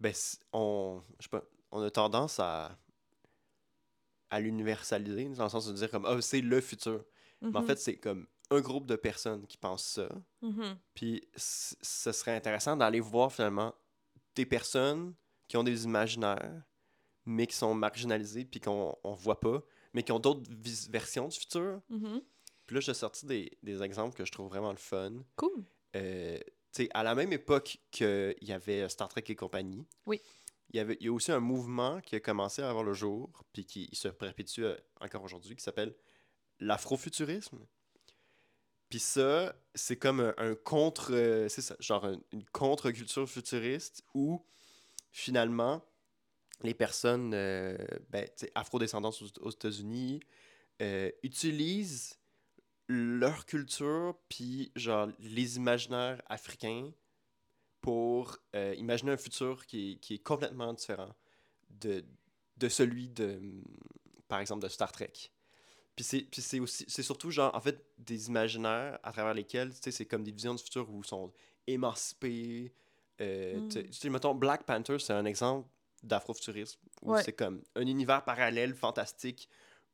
Ben, on, je sais pas, on a tendance à, à l'universaliser, dans le sens de dire comme, ah, c'est le futur. Mais en Mhm, fait, c'est comme un groupe de personnes qui pensent ça. mhm. Puis ce serait intéressant d'aller voir finalement des personnes qui ont des imaginaires, mais qui sont marginalisées, puis qu'on on voit pas, mais qui ont d'autres versions du futur. Mhm. Puis là, j'ai sorti des, des exemples que je trouve vraiment le fun. Cool. Euh, tu sais, à la même époque qu'il y avait Star Trek et compagnie, Oui. il y, avait, il y a aussi un mouvement qui a commencé à avoir le jour, puis qui se perpétue euh, encore aujourd'hui, qui s'appelle l'afrofuturisme. Puis ça, c'est comme un, un contre... euh, c'est ça, genre un- une contre-culture futuriste où, finalement, les personnes euh, ben, afrodescendantes aux, aux États-Unis euh, utilisent leur culture, puis genre les imaginaires africains pour euh, imaginer un futur qui est, qui est complètement différent de, de celui de, par exemple, de Star Trek. Puis c'est, puis c'est aussi, c'est surtout genre, en fait, des imaginaires à travers lesquels, tu sais, c'est comme des visions du futur où ils sont émancipés. Euh, Mm. tu sais, mettons, Black Panther, c'est un exemple d'afrofuturisme où Ouais. c'est comme un univers parallèle fantastique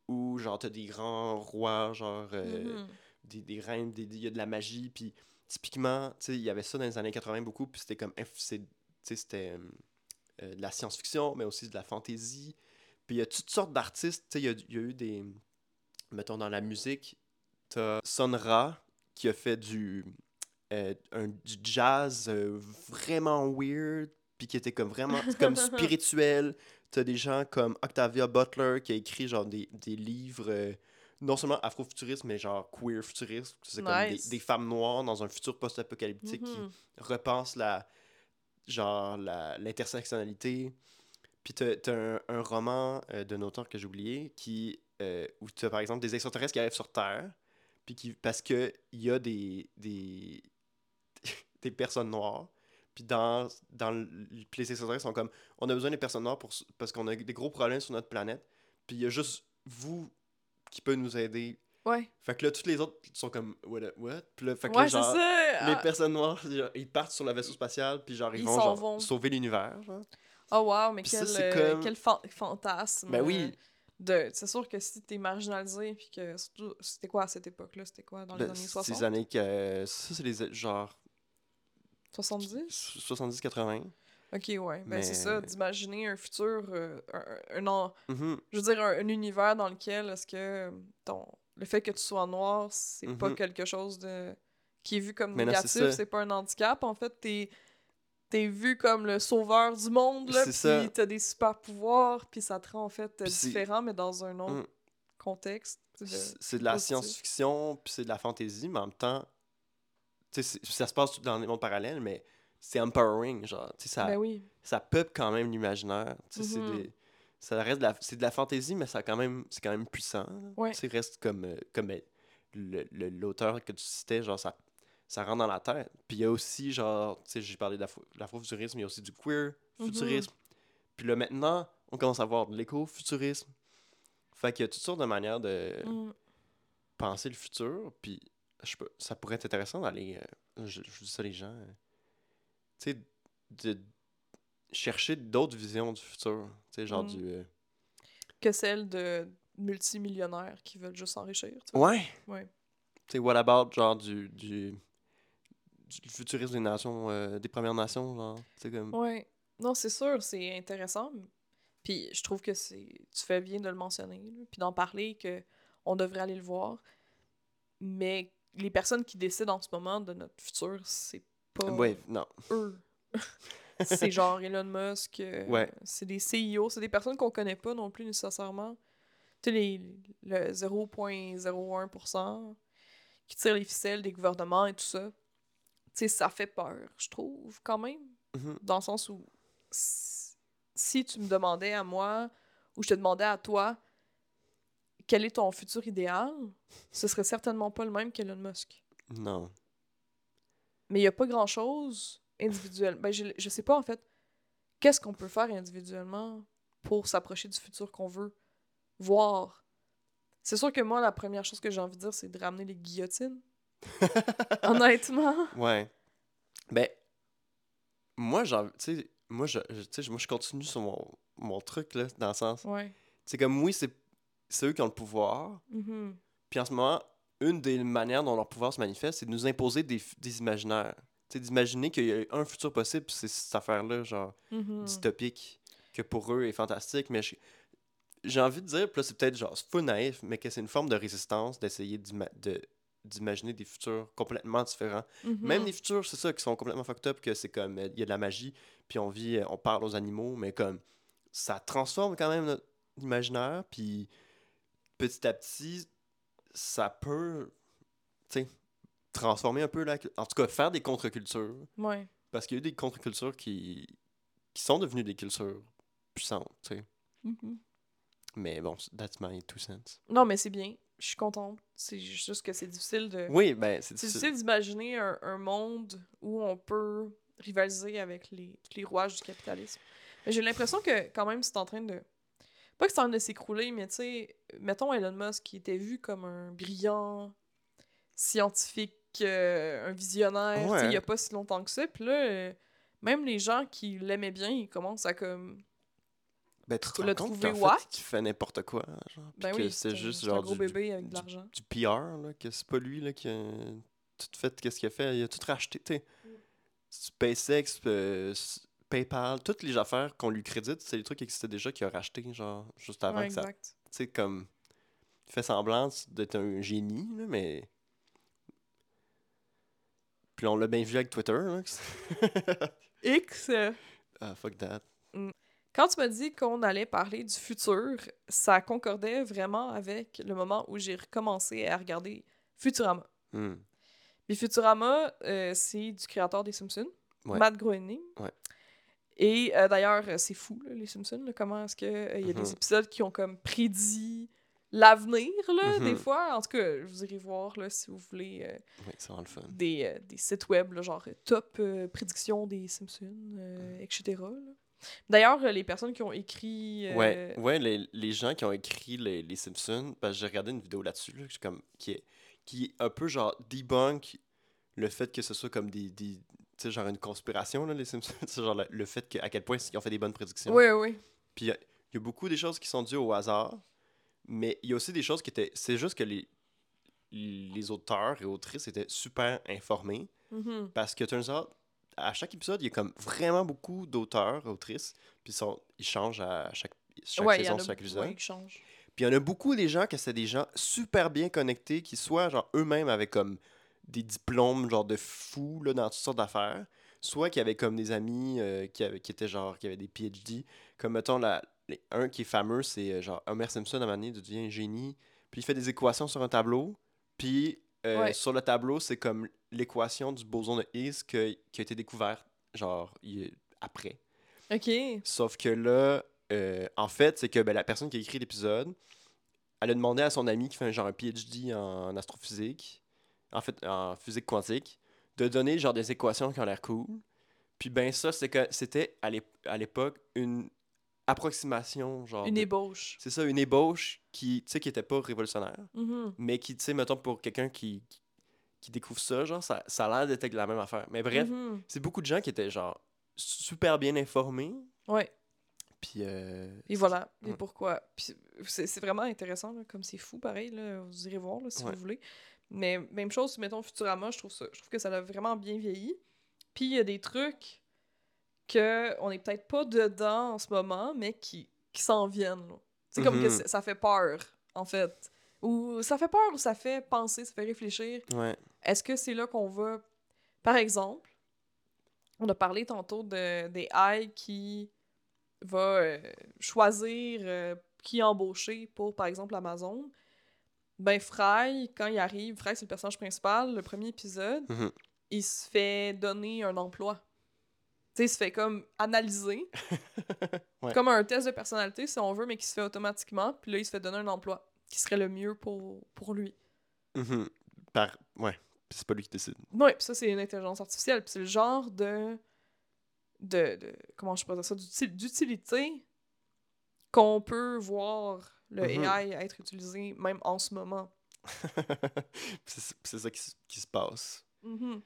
où, genre, t'as des grands rois, genre, euh, Mhm. des, des reines, des- il y a de la magie, puis typiquement, tu sais, il y avait ça dans les années 80 beaucoup, puis c'était comme, c'était euh, euh, de la science-fiction, mais aussi de la fantasy. Puis il y a toutes sortes d'artistes, tu sais, il y y a eu des, mettons, dans la musique, t'as Son Ra, qui a fait du, euh, un, du jazz euh, vraiment weird, puis qui était comme vraiment comme spirituel. T'as des gens comme Octavia Butler, qui a écrit genre des, des livres... euh, non seulement afrofuturisme, mais genre queer futuriste. C'est comme des, femmes noires dans un futur post-apocalyptique qui Mhm. repensent la, genre, l'intersectionnalité. Puis t'as, un, un roman euh, d'un auteur que j'ai oublié, qui, euh, où t'as par exemple des extraterrestres qui arrivent sur Terre, puis qui, parce qu'il y a des, des, des personnes noires. Puis dans, dans le- puis les extraterrestres sont comme, on a besoin des personnes noires pour, parce qu'on a des gros problèmes sur notre planète. Puis il y a juste vous qui peut nous aider. Ouais. Fait que là, tous les autres sont comme, what? what? Puis là, fait que Ouais, là, genre, les Ah. personnes noires, ils partent sur le vaisseau spatial, puis genre, ils, Ils vont, genre, vont. sauver l'univers. Oh wow, mais Puis quel, c'est euh, comme- quel fan- fantasme. Ben oui. euh, De, c'est sûr que si t'es marginalisé, puis que c'était quoi à cette époque-là? C'était quoi dans les Ben, années c'est 60? Ces années que. Ça, c'est les genre 70? 70-80. Ok, ouais. Ben c'est ça, d'imaginer un futur, euh, un, un, en- Mhm. je veux dire, un, un univers dans lequel est-ce que ton, le fait que tu sois noir, c'est pas Mhm. quelque chose de qui est vu comme Mais négatif, c'est pas un handicap. En fait, t'es t'es vu comme le sauveur du monde, là, puis t'as des super pouvoirs, puis ça te rend en fait différent, mais dans un autre Mm. contexte. C'est de la science-fiction, puis c'est de la fantasy, mais en même temps, ça se passe dans des mondes parallèles, mais c'est empowering, genre, ça, Ben oui. ça peuple quand même l'imaginaire. Mhm. des- ça reste de la, c'est de la fantaisie, mais ça quand même, c'est quand même puissant. Ouais. Sais, reste comme, euh, comme euh, l'auteur que tu citais, genre, ça, ça rentre dans la tête. Puis il y a aussi, genre, tu sais, j'ai parlé de l'afro- l'afrofuturisme, il y a aussi du queer Mhm. futurisme. Puis là, maintenant, on commence à voir de l'écofuturisme. Fait qu'il y a toutes sortes de manières de Mm. penser le futur, puis je pas, ça pourrait être intéressant d'aller, euh, je, je dis ça les gens, euh, tu sais, de chercher d'autres visions du futur, tu sais, genre Mm. du... euh, Que celle de multimillionnaires qui veulent juste s'enrichir. tu sais. Ouais! Ouais. Tu sais, what about, genre, du, du, du futurisme des nations, euh, des Premières Nations, genre, tu sais, comme... Ouais. Non, c'est sûr, c'est intéressant. Puis je trouve que c'est tu fais bien de le mentionner, là, puis d'en parler, que on devrait aller le voir. Mais les personnes qui décident en ce moment de notre futur, c'est pas Ouais, non. eux. c'est genre Elon Musk, euh, Ouais. c'est des CEO, c'est des personnes qu'on connaît pas non plus nécessairement. Tu sais, les, le 0.01% qui tirent les ficelles des gouvernements et tout ça. Tu sais, ça fait peur, je trouve, quand même Mhm. dans le sens où si tu me demandais à moi ou je te demandais à toi quel est ton futur idéal, ce serait certainement pas le même qu'Elon Musk. Non. Mais il n'y a pas grand-chose individuel. Ben, je, je sais pas, en fait, qu'est-ce qu'on peut faire individuellement pour s'approcher du futur qu'on veut voir? C'est sûr que moi, la première chose que j'ai envie de dire, c'est de ramener les guillotines. Honnêtement. Ouais. Ben, moi, tu sais, moi, je, je- moi, je continue sur mon, mon truc, là, dans le sens... Ouais. C'est comme, oui, c'est c'est eux qui ont le pouvoir, Mhm. Puis en ce moment, une des manières dont leur pouvoir se manifeste, c'est de nous imposer des, des imaginaires. Tu sais, d'imaginer qu'il y a un futur possible, c'est cette affaire-là, genre, Mhm. dystopique, que pour eux est fantastique. Mais j'ai envie de dire, puis là, c'est peut-être genre, c'est fou naïf, mais que c'est une forme de résistance d'essayer d'ima- de- d'imaginer des futurs complètement différents. Même Mhm. les futurs, c'est ça, qui sont complètement fucked up, que c'est comme, il y a de la magie, puis on vit, on parle aux animaux, mais comme, ça transforme quand même notre imaginaire, puis petit à petit, ça peut, tu sais, transformer un peu la... En tout cas, faire des contre-cultures, Ouais. parce qu'il y a eu des contre-cultures qui, qui sont devenues des cultures puissantes, tu sais. Mhm. Mais bon, that's my two cents. Non, mais c'est bien. je suis contente. C'est juste que c'est difficile de. Oui, ben, c'est C'est difficile. difficile d'imaginer un, un monde où on peut rivaliser avec les, les rouages du capitalisme. Mais j'ai l'impression que quand même c'est en train de. Pas que c'est en train de s'écrouler, mais tu sais, mettons Elon Musk qui était vu comme un brillant scientifique, euh, un visionnaire, Ouais. il y a pas si longtemps que ça. Puis là, euh, même les gens qui l'aimaient bien, ils commencent à comme. Ben, tu te le trouver fait, whack. fait n'importe quoi, genre, Ben oui, c'est juste genre un gros du, bébé avec de l'argent. du PR, là, que c'est pas lui là, qui a tout fait qu'est-ce qu'il a fait. Il a tout racheté, tu sais. Mm. SpaceX, euh, PayPal, toutes les affaires qu'on lui crédite, c'est des trucs qui existaient déjà qu'il a racheté, genre, juste avant Ouais, que ça. Tu sais, comme. Il fait semblant d'être un génie, là, mais. Puis on l'a bien vu avec Twitter, là. X. ah, fuck that. Quand tu m'as dit qu'on allait parler du futur, ça concordait vraiment avec le moment où j'ai recommencé à regarder Futurama. Hmm. Puis Futurama, euh, c'est du créateur des Simpsons, Ouais. Matt Groening. Ouais. Et euh, d'ailleurs, euh, c'est fou, là, les Simpsons, là, comment est-ce qu'il y a des Mhm. épisodes qui ont comme prédit l'avenir, là, des Mhm. fois. En tout cas, vous irez voir, là, si vous voulez, euh, Oui, c'est vraiment le fun. des, euh, des sites web, là, genre euh, top euh, prédiction des Simpsons, euh, etc. là. D'ailleurs, euh, les personnes qui ont écrit... euh, Ouais, ouais les, les gens qui ont écrit les, les Simpsons, parce que j'ai regardé une vidéo là-dessus, là, comme, qui, est, qui est un peu genre debunk le fait que ce soit comme des. des sais, genre une conspiration, là, les Simpsons. C'est genre le, le fait que, à quel point ils ont fait des bonnes prédictions. Ouais, ouais. Puis il y, a- il y a beaucoup des choses qui sont dues au hasard, mais il y a aussi des choses qui étaient. C'est juste que les, les auteurs et autrices étaient super informés. Mhm. Parce que turns out, à chaque épisode, il y a comme vraiment beaucoup d'auteurs, autrices, puis ils, sont, ils changent à chaque, chaque Ouais, saison, chaque épisode. ouais. Puis il y en a beaucoup des gens que c'est des gens super bien connectés, qui soit genre eux-mêmes avaient comme des diplômes genre de fous là, dans toutes sortes d'affaires, soit qui avaient comme des amis euh, qui, avaient, qui étaient genre qui avaient des PhD. Comme mettons la, les- un qui est fameux, c'est euh, genre Homer Simpson à un moment donné devient un génie, puis il fait des équations sur un tableau, puis euh, Ouais. sur le tableau c'est comme l'équation du boson de Higgs que- qui a été découvert genre il- après. Ok. Sauf que là, euh, en fait, c'est que ben, la personne qui a écrit l'épisode, elle a demandé à son ami qui fait un, genre un PhD en astrophysique, en fait, en physique quantique, de donner genre des équations qui ont l'air cool. Puis ben ça, c'est que c'était à l'ép- à l'époque une approximation, genre. Une de- ébauche. C'est ça, une ébauche qui, tu sais, qui était pas révolutionnaire, Mhm. mais qui, tu sais, mettons, pour quelqu'un qui, qui, qui découvre ça, genre, ça, ça a l'air d'être la même affaire. Mais bref, Mhm. c'est beaucoup de gens qui étaient, genre, super bien informés, Ouais. puis... euh, Et voilà. Et Ouais. pourquoi? C'est c'est vraiment intéressant, là, comme c'est fou, pareil. Là, vous irez voir là, si Ouais. vous voulez. Mais même chose, mettons Futurama, je trouve, ça, je trouve que ça a vraiment bien vieilli. Puis il y a des trucs que on est peut-être pas dedans en ce moment, mais qui, qui s'en viennent. C'est comme que Mhm. ça fait peur, en fait. Ou ça fait peur ou ça fait penser, ça fait réfléchir. Ouais. Est-ce que c'est là qu'on va? Par exemple, on a parlé tantôt de, des AI qui va euh, choisir euh, qui embaucher pour, par exemple, Amazon. Ben, Fry, quand il arrive, Fry, c'est le personnage principal, le premier épisode, Mhm. il se fait donner un emploi. Tu sais, il se fait comme analyser, Ouais. comme un test de personnalité, si on veut, mais qui se fait automatiquement. Puis là, il se fait donner un emploi qui serait le mieux pour, pour lui. Mhm. Par... Ouais. C'est pas lui qui décide. Ouais, puis ça, c'est une intelligence artificielle. Puis c'est le genre de. de, de comment je dire ça d'uti- D'utilité qu'on peut voir le Mhm. AI être utilisé même en ce moment. c'est ça qui, qui se passe. Mhm.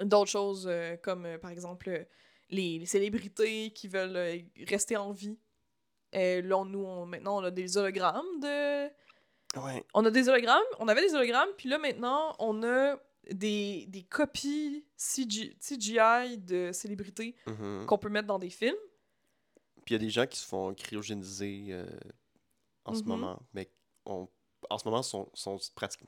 D'autres choses euh, comme euh, par exemple les, les célébrités qui veulent euh, rester en vie. Là, nous, on- maintenant, on a des hologrammes de. Ouais. On a des hologrammes, on avait des hologrammes, puis là maintenant, on a des, des copies CG CGI de célébrités Mhm. qu'on peut mettre dans des films. Puis il y a des gens qui se font cryogéniser euh, en ce Mhm. moment. Mais on... en ce moment, sont, sont,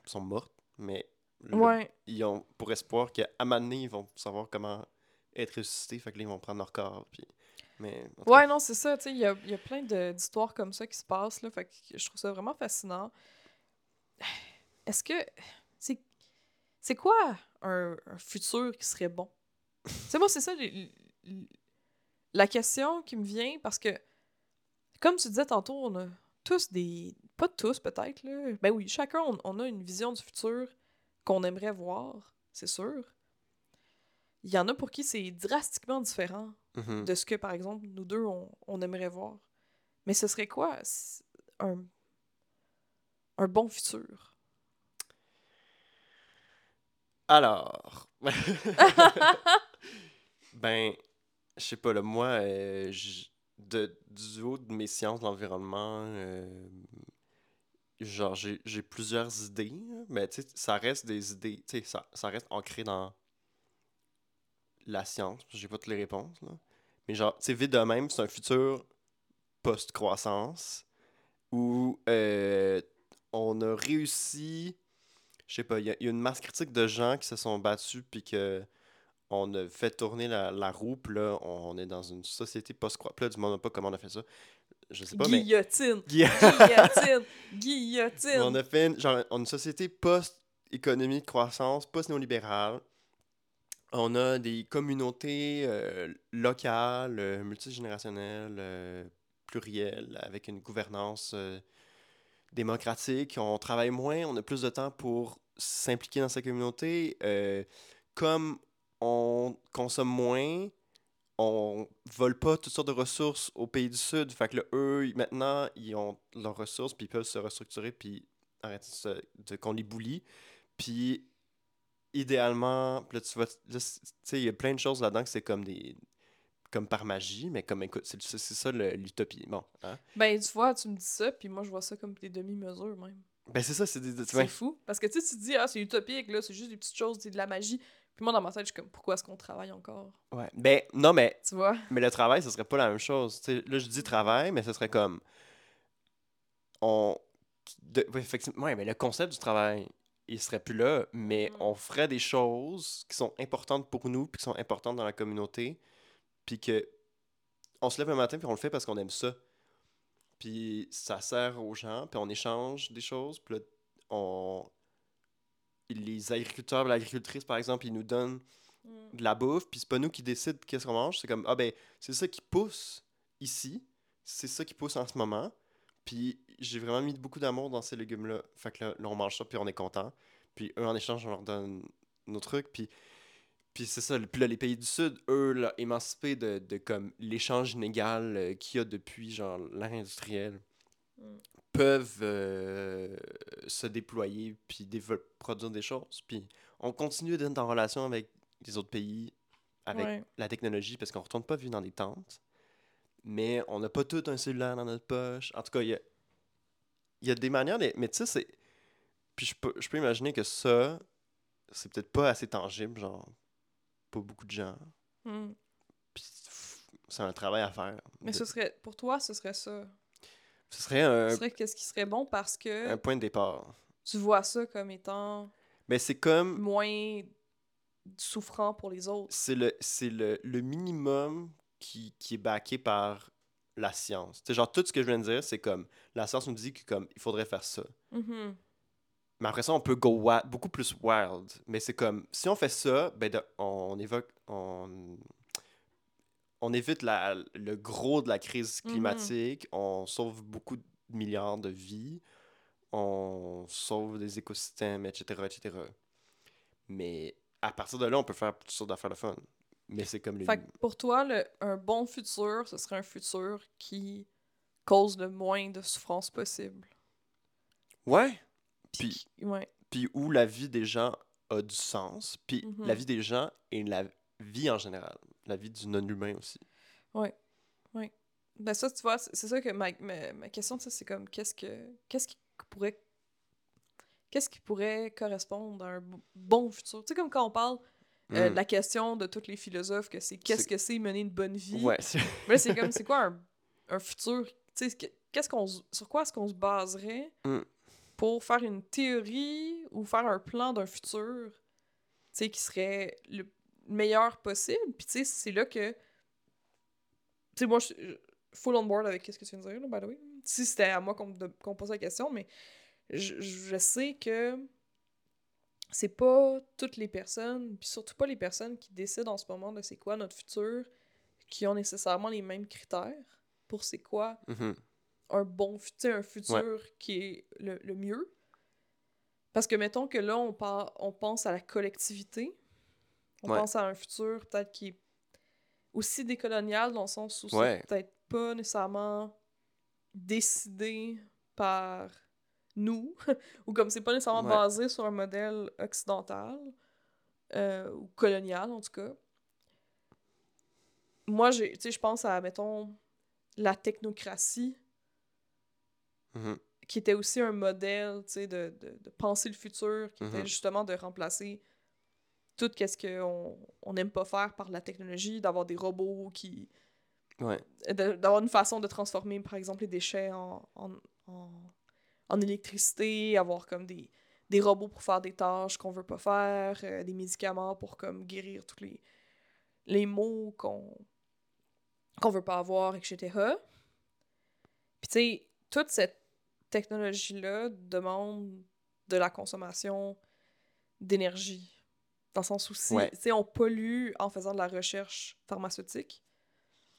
sont mortes. Mais le- Ouais. ils ont pour espoir qu'à un moment donné, ils vont savoir comment être ressuscités. Fait que là, ils vont prendre leur corps. Puis... Mais, cas, Ouais, non, c'est ça, il y a, y a plein d'histoires comme ça qui se passent, là, fait que je trouve ça vraiment fascinant. Est-ce que... C'est c'est quoi un, un futur qui serait bon? tu sais, moi, c'est ça, les- les- la question qui me vient, parce que, comme tu disais tantôt, on a tous des. Pas tous, peut-être, là. Ben oui, chacun, on, on a une vision du futur qu'on aimerait voir, c'est sûr. Il y en a pour qui c'est drastiquement différent Mhm. de ce que, par exemple, nous deux, on, on aimerait voir. Mais ce serait quoi un, un bon futur? Alors. ben, je sais pas, là, moi, euh, de, du haut de mes sciences de l'environnement, euh, genre, j'ai plusieurs idées, mais tu sais, ça reste des idées, tu sais, ça, ça reste ancré dans la science, j'ai pas toutes les réponses, là. Mais genre, tu sais, vite de même, c'est un futur post-croissance où euh, on a réussi je sais pas, il y, y a une masse critique de gens qui se sont battus puis que on a fait tourner la, la roue, puis là, on est dans une société post-croix. Puis là, du monde pas comment on a fait ça. Je sais pas, mais. Guillotine! Gui- Guillotine! Guillotine! on a fait une, genre, on a une société post-économie de croissance, post-néolibérale. On a des communautés euh, locales, euh, multigénérationnelles, euh, plurielles, avec une gouvernance démocratique. On travaille moins, on a plus de temps pour s'impliquer dans sa communauté. Comme on consomme moins, on vole pas toutes sortes de ressources aux pays du Sud. Fait que là, eux, maintenant, ils ont leurs ressources, puis ils peuvent se restructurer, puis arrêter de, qu'on les bully. Puis, idéalement, là, tu c'est- tu sais, il y a plein de choses là-dedans que c'est comme des... comme par magie, mais comme, écoute, c'est ça l'utopie. Bon, hein? Ben, tu vois, tu me dis ça, puis moi, je vois ça comme des demi-mesures, même. Ben, c'est ça, c'est des... C'est fou. Parce que tu sais, tu te dis, ah, c'est utopique, là, c'est juste des petites choses, c'est de la magie. Puis moi, dans ma tête, je suis comme, pourquoi est-ce qu'on travaille encore? Ouais. Ben, non, mais Tu vois? Mais le travail, ce serait pas la même chose. Là, je dis travail, mais ce serait comme. On. de- ouais, effectivement, ouais, mais le concept du travail, il serait plus là, mais Mm. on ferait des choses qui sont importantes pour nous, puis qui sont importantes dans la communauté, puis que. On se lève un matin, puis on le fait parce qu'on aime ça. Puis ça sert aux gens, puis on échange des choses, puis là, on. Les agriculteurs, l'agricultrice, par exemple, ils nous donnent de la bouffe, puis c'est pas nous qui décident qu'est-ce qu'on mange, c'est comme ah ben c'est ça qui pousse ici, c'est ça qui pousse en ce moment. Puis j'ai vraiment mis beaucoup d'amour dans ces légumes là. Fait que là, là, on mange ça puis on est content. Puis eux en échange on leur donne nos trucs puis puis c'est ça, puis là les pays du sud, eux là émancipés de, de comme l'échange inégal euh, qu'il y a depuis genre l'ère industrielle Mm. peuvent euh, se déployer puis développer, produire des choses. Puis on continue d'être en relation avec les autres pays avec Ouais. la technologie parce qu'on retourne pas vivre dans des tentes. Mais on n'a pas tout un cellulaire dans notre poche. En tout cas, il y a, y a des manières. de- Mais tu sais, c'est. Puis je peux, je peux imaginer que ça, c'est peut-être pas assez tangible, genre, pour beaucoup de gens. Mm. Puis c'est un travail à faire. Mais De- ce serait, pour toi, ce serait ça. Ce serait un, Ce serait qu'est-ce qui serait bon parce que un point de départ. tu vois ça comme étant Mais c'est comme. moins souffrant pour les autres. c'est le, c'est le, le minimum qui, qui est backé par la science. Tu genre, tout ce que je viens de dire, c'est comme, la science nous dit que, comme, il faudrait faire ça. Mhm. Mais après ça, on peut go beaucoup plus wild. Mais c'est comme, si on fait ça, ben, de- on évoque, on, on évite la, le gros de la crise Mhm. climatique, on sauve beaucoup de milliards de vies, on sauve des écosystèmes, etc., etc. Mais à partir de là, on peut faire toutes sortes d'affaires de fun. Mais c'est comme les... Fait que pour toi, le, un bon futur, ce serait un futur qui cause le moins de souffrance possible. Ouais, Puis, Puis- qui- ouais. puis où la vie des gens a du sens, puis Mhm. la vie des gens et la vie en général, la vie du non-humain aussi. Ben ça, tu vois, c'est ça que ma, ma, ma question, ça, c'est comme qu'est-ce que qu'est-ce qui pourrait qu'est-ce qui pourrait correspondre à un bon futur? Tu sais, comme quand on parle euh, Mm. de la question de tous les philosophes, que c'est qu'est-ce que c'est mener une bonne vie? Ouais, c'est- Mais c'est comme, c'est quoi un, un futur? Tu sais, ce que- qu'est-ce qu'on, sur quoi est-ce qu'on se baserait Mm. pour faire une théorie ou faire un plan d'un futur, tu sais, qui serait le meilleur possible? Puis, tu sais, c'est là que. Tu sais, moi, je suis full on board avec ce que tu viens de dire, là, by the way. Si c'était à moi qu'on me posait la question, mais je, je sais que c'est pas toutes les personnes, puis surtout pas les personnes qui décident en ce moment de c'est quoi notre futur, qui ont nécessairement les mêmes critères pour c'est quoi Mhm. un bon fu- tu sais, un futur qui est le, le mieux. Parce que mettons que là, on, par- on pense à la collectivité. On Ouais. pense à un futur peut-être qui est aussi décolonial dans le sens où Ouais. c'est peut-être pas nécessairement décidé par nous, ou comme c'est pas nécessairement Ouais. basé sur un modèle occidental, euh, ou colonial en tout cas. Moi, j'ai, tu sais, je pense à, mettons, la technocratie, Mhm. qui était aussi un modèle, tu sais, de, de, de penser le futur, qui était Mhm. justement de remplacer tout ce qu'on on n'aime pas faire par la technologie, d'avoir des robots qui... Ouais. d'avoir une façon de transformer, par exemple, les déchets en, en, en, en électricité, avoir comme des, des robots pour faire des tâches qu'on veut pas faire, euh, des médicaments pour comme guérir tous les, les maux qu'on qu'on veut pas avoir, etc. Puis tu sais, toute cette technologie-là demande de la consommation d'énergie. Dans le sens où si, Ouais. on pollue en faisant de la recherche pharmaceutique,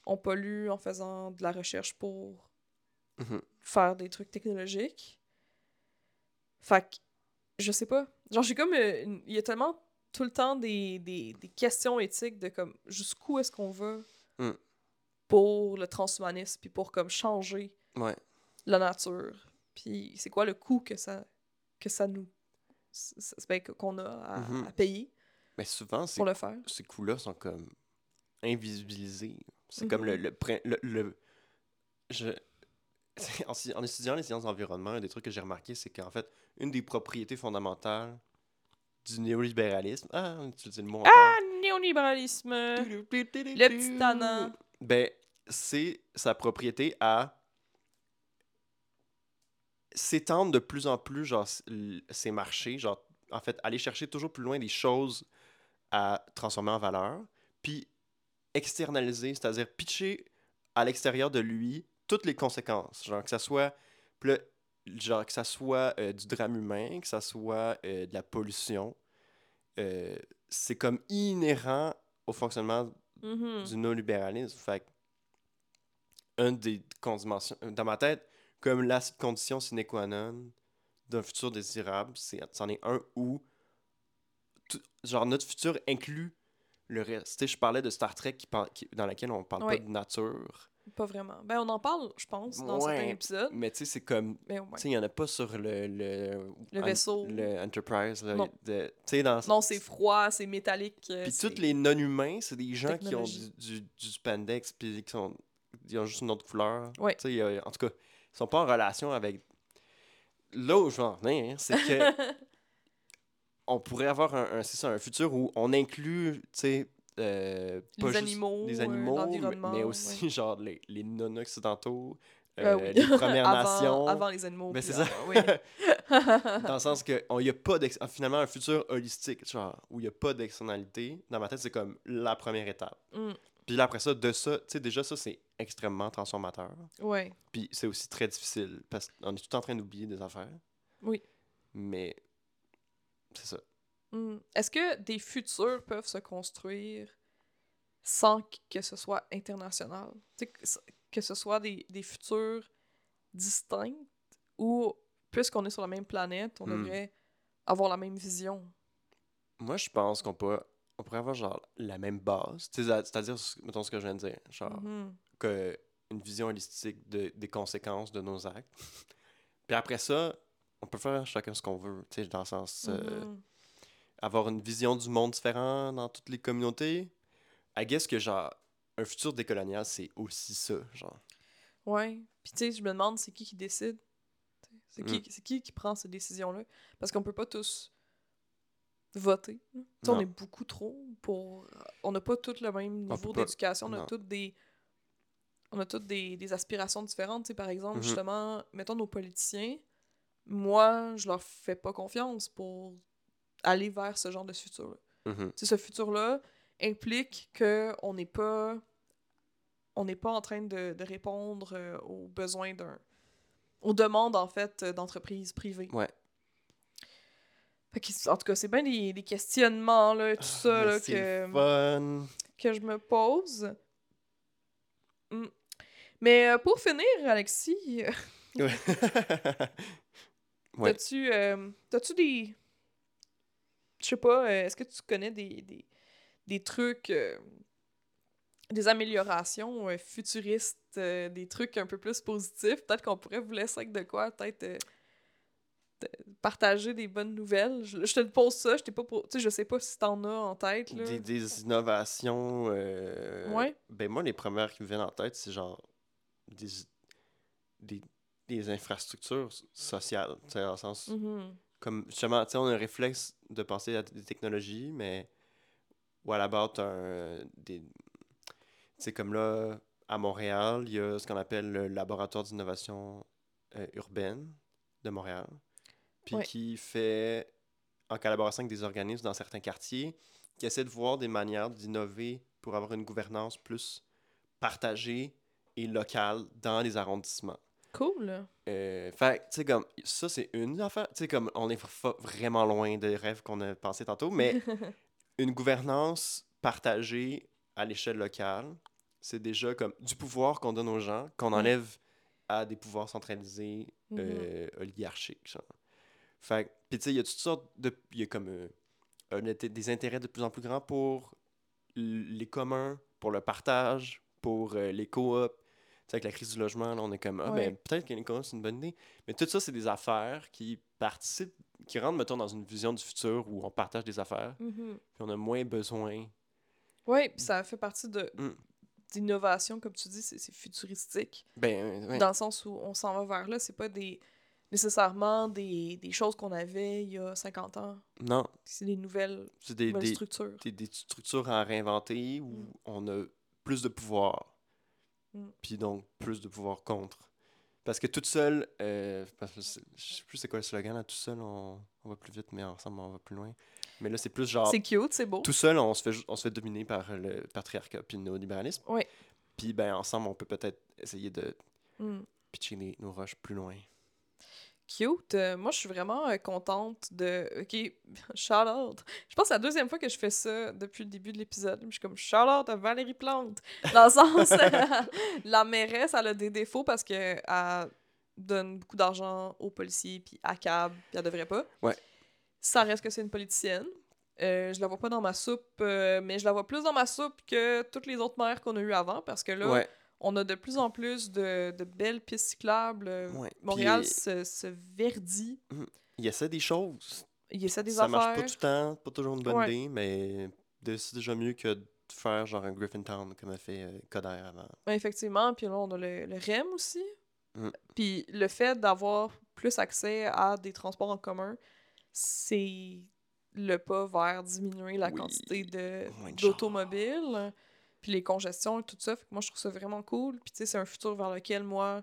on pollue en faisant de la recherche pour Mhm. faire des trucs technologiques. Fait que, je sais pas. Genre, j'ai comme. euh, une- Il y a tellement tout le temps des, des, des questions éthiques de comme jusqu'où est-ce qu'on va Mm. pour le transhumanisme, puis pour comme changer Ouais. la nature. Puis c'est quoi le coût que ça, que ça nous. ben, qu'on a à, Mhm. à payer? Mais souvent, c'est pour le faire. ces coûts-là sont comme invisibilisés. C'est comme le, Mhm. le, le, le- je, en, en étudiant les sciences de l'environnement, un des trucs que j'ai remarqué, c'est qu'en fait, une des propriétés fondamentales du néolibéralisme. Ah, on utilise le mot encore. Ah, néolibéralisme! Le petit tannant. Ben, c'est sa propriété à s'étendre de plus en plus, genre, s- l- ses marchés, genre, en fait, aller chercher toujours plus loin des choses à transformer en valeur, puis externaliser, c'est-à-dire pitcher à l'extérieur de lui toutes les conséquences, genre que ça soit, genre que ça soit euh, du drame humain, que ça soit euh, de la pollution, euh, c'est comme inhérent au fonctionnement Mhm. du néolibéralisme. Fait une des conditions, dans ma tête, comme la condition sine qua non d'un futur désirable, c'est c'en est un où genre notre futur inclut le reste. Tu sais, je parlais de Star Trek qui, par- qui- dans laquelle on parle Ouais. pas de nature, Pas vraiment. Ben, on en parle, je pense, dans certains épisodes. mais tu sais, c'est comme tu sais, il y en a pas sur le le, Le vaisseau. le Enterprise là, Non. de- tu sais dans Non, c'est froid, c'est métallique. euh, Puis tous les non-humains, c'est des gens qui ont du, du, du spandex, puis qui sont, ils ont juste une autre couleur. Ouais. Tu sais, en tout cas, ils sont pas en relation avec. Là où je veux en venir, c'est que on pourrait avoir un, un- ça, un futur où on inclut, tu sais, euh, pas Les juste animaux, les euh, animaux, mais- aussi genre les, les non-occidentaux, Euh, euh, oui. les Premières avant, Nations. Avant les animaux. Mais puis c'est ça. avant- oui. Dans le sens que il n'y a pas d'ex- finalement un futur holistique, genre, où il n'y a pas d'externalité. Dans ma tête, c'est comme la première étape. Mm, Puis là, après ça, de ça, tu sais, déjà, ça, c'est extrêmement transformateur. ouais. Puis c'est aussi très difficile parce qu'on est tout en train d'oublier des affaires. Oui. Mais c'est ça. Mm. Est-ce que des futurs peuvent se construire sans que ce soit international? Que ce- soit des, des futurs distincts ou, puisqu'on est sur la même planète, on Hmm. devrait avoir la même vision? Moi, je pense qu'on peut, on pourrait avoir genre la même base. C'est-à-dire, mettons ce que je viens de dire, genre Mhm. que une vision holistique de, des conséquences de nos actes. Puis après ça, on peut faire chacun ce qu'on veut, tu sais, dans le sens euh, Mhm. avoir une vision du monde différent dans toutes les communautés. I guess que genre un futur décolonial, c'est aussi ça, genre. Ouais. Puis tu sais, je me demande c'est qui qui décide? C'est qui, Mm. c'est qui qui prend ces décisions-là? Parce qu'on peut pas tous voter. on est beaucoup trop pour... On n'a pas tous le même niveau d'éducation. On a toutes des... On a toutes des, des aspirations différentes. T'sais, par exemple, Mhm. justement, mettons nos politiciens, moi, je leur fais pas confiance pour aller vers ce genre de futur-là. T'sais, ce futur-là implique que on n'est pas on n'est pas en train de, de répondre euh, aux besoins d'un aux demandes en fait euh, d'entreprises privées. Ouais. Fait que, en tout cas, c'est bien des, des questionnements là, tout ça Ah, là, c'est que, fun. que je me pose. Mm. Mais euh, pour finir, Alexis, Ouais. Ouais. t'as-tu euh, t'as-tu des. Je sais pas, euh, est-ce que tu connais des, des, des trucs, euh, des améliorations futuristes, des trucs un peu plus positifs? Peut-être qu'on pourrait vous laisser avec de quoi, peut-être. partager des bonnes nouvelles. Je, je te pose ça, je t'ai pas pour... Je sais pas si t'en as en tête, là. Des, des innovations. euh, Ouais. Ben, moi, les premières qui me viennent en tête, c'est genre des, des, des infrastructures sociales. Tu sais, dans le sens. Mhm. Comme, justement, tu sais, on a un réflexe de penser à des technologies, mais. Ou à la base, t'as un. Des... Tu sais, comme là, à Montréal, il y a ce qu'on appelle le laboratoire d'innovation euh, urbaine de Montréal. Puis Ouais. qui fait, en collaboration avec des organismes dans certains quartiers, qui essaie de voir des manières d'innover pour avoir une gouvernance plus partagée et locale dans les arrondissements. Cool. Euh, fait tu sais, comme, ça, c'est une affaire. Tu sais, comme, on est vraiment loin des rêves qu'on a pensé tantôt, mais une gouvernance partagée à l'échelle locale, c'est déjà comme du pouvoir qu'on donne aux gens, qu'on Mm. enlève à des pouvoirs centralisés, Mhm. euh, oligarchiques. genre. Fait puis tu sais, il y a toutes sortes de. Il y a comme euh, un des intérêts de plus en plus grands pour les communs, pour le partage, pour euh, les coops. Avec la crise du logement, là, on est comme, ah, Ouais. ben, peut-être que coops, c'est une bonne idée. Mais tout ça, c'est des affaires qui participent, qui rentrent, mettons, dans une vision du futur où on partage des affaires, Mhm. puis on a moins besoin. Oui, puis ça fait partie de Mm. d'innovation, comme tu dis, c'est futuristique. Ben, ouais. Dans le sens où on s'en va vers là, c'est pas des nécessairement des, des choses qu'on avait il y a 50 ans. Non, C'est des nouvelles, des, nouvelles des, structures. des, des structures à réinventer où Mm. on a plus de pouvoir. Mm. Puis donc, plus de pouvoir contre. Parce que toute seule, euh, parce que c'est- je sais plus c'est quoi le slogan, là, tout seul on, on va plus vite, mais ensemble on va plus loin. Mais là, c'est plus genre, C'est cute, c'est beau. tout seul on se fait, on se fait dominer par le patriarcat puis le néolibéralisme. Puis ben, ensemble, on peut peut-être essayer de Mm. pitcher les- nos roches plus loin. Cute. Euh, moi, je suis vraiment euh, contente de. Ok, shout out. Je pense que c'est la deuxième fois que je fais ça depuis le début de l'épisode. Je suis comme shout out à Valérie Plante. Dans le sens, la mairesse, elle a des défauts parce qu'elle donne beaucoup d'argent aux policiers puis à CAB, puis elle devrait pas. Ouais. Ça reste que c'est une politicienne. Euh, je la vois pas dans ma soupe, euh, mais je la vois plus dans ma soupe que toutes les autres maires qu'on a eues avant parce que là, ouais. On a de plus en plus de, de belles pistes cyclables. Euh, Ouais. Montréal Puis, se, se verdit. Il essaie des choses. Il essaie des ça affaires. marche pas tout le temps, pas toujours une bonne Ouais. idée, mais c'est déjà mieux que de faire genre un Griffintown comme a fait euh, Coder avant. Ouais, effectivement. Puis là, on a le, le REM aussi. Mm. Puis le fait d'avoir plus accès à des transports en commun, c'est le pas vers diminuer la Oui. quantité de d'automobiles, puis les congestions et tout ça. Fait que moi, je trouve ça vraiment cool. Puis tu sais, c'est un futur vers lequel moi,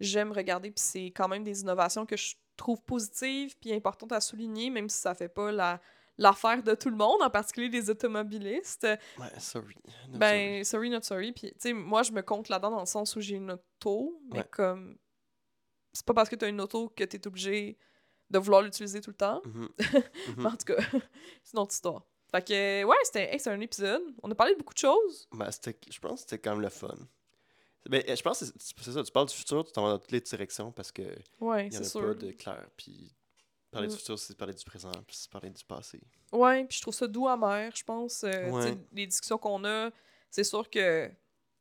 j'aime regarder. Puis c'est quand même des innovations que je trouve positives puis importantes à souligner, même si ça fait pas la l'affaire de tout le monde, en particulier des automobilistes. Ouais, sorry. Not Ben, sorry, not sorry. Puis, tu sais, moi, je me compte là-dedans dans le sens où j'ai une auto, mais Ouais. comme. C'est pas parce que t'as une auto que t'es obligé de vouloir l'utiliser tout le temps. Mais en tout cas, c'est une autre histoire. Fait que, ouais, c'était hey, un épisode. On a parlé de beaucoup de choses. Ben, c'était- je pense que c'était quand même le fun. Ben, je pense que c'est ça, tu parles du futur, tu t'en vas dans toutes les directions parce que Ouais, il y en a sûr. pas de clair. Puis parler Mm. du futur, c'est parler du présent, puis c'est parler du passé. Ouais, puis je trouve ça doux amer, je pense. Euh, Ouais. Les discussions qu'on a, c'est sûr que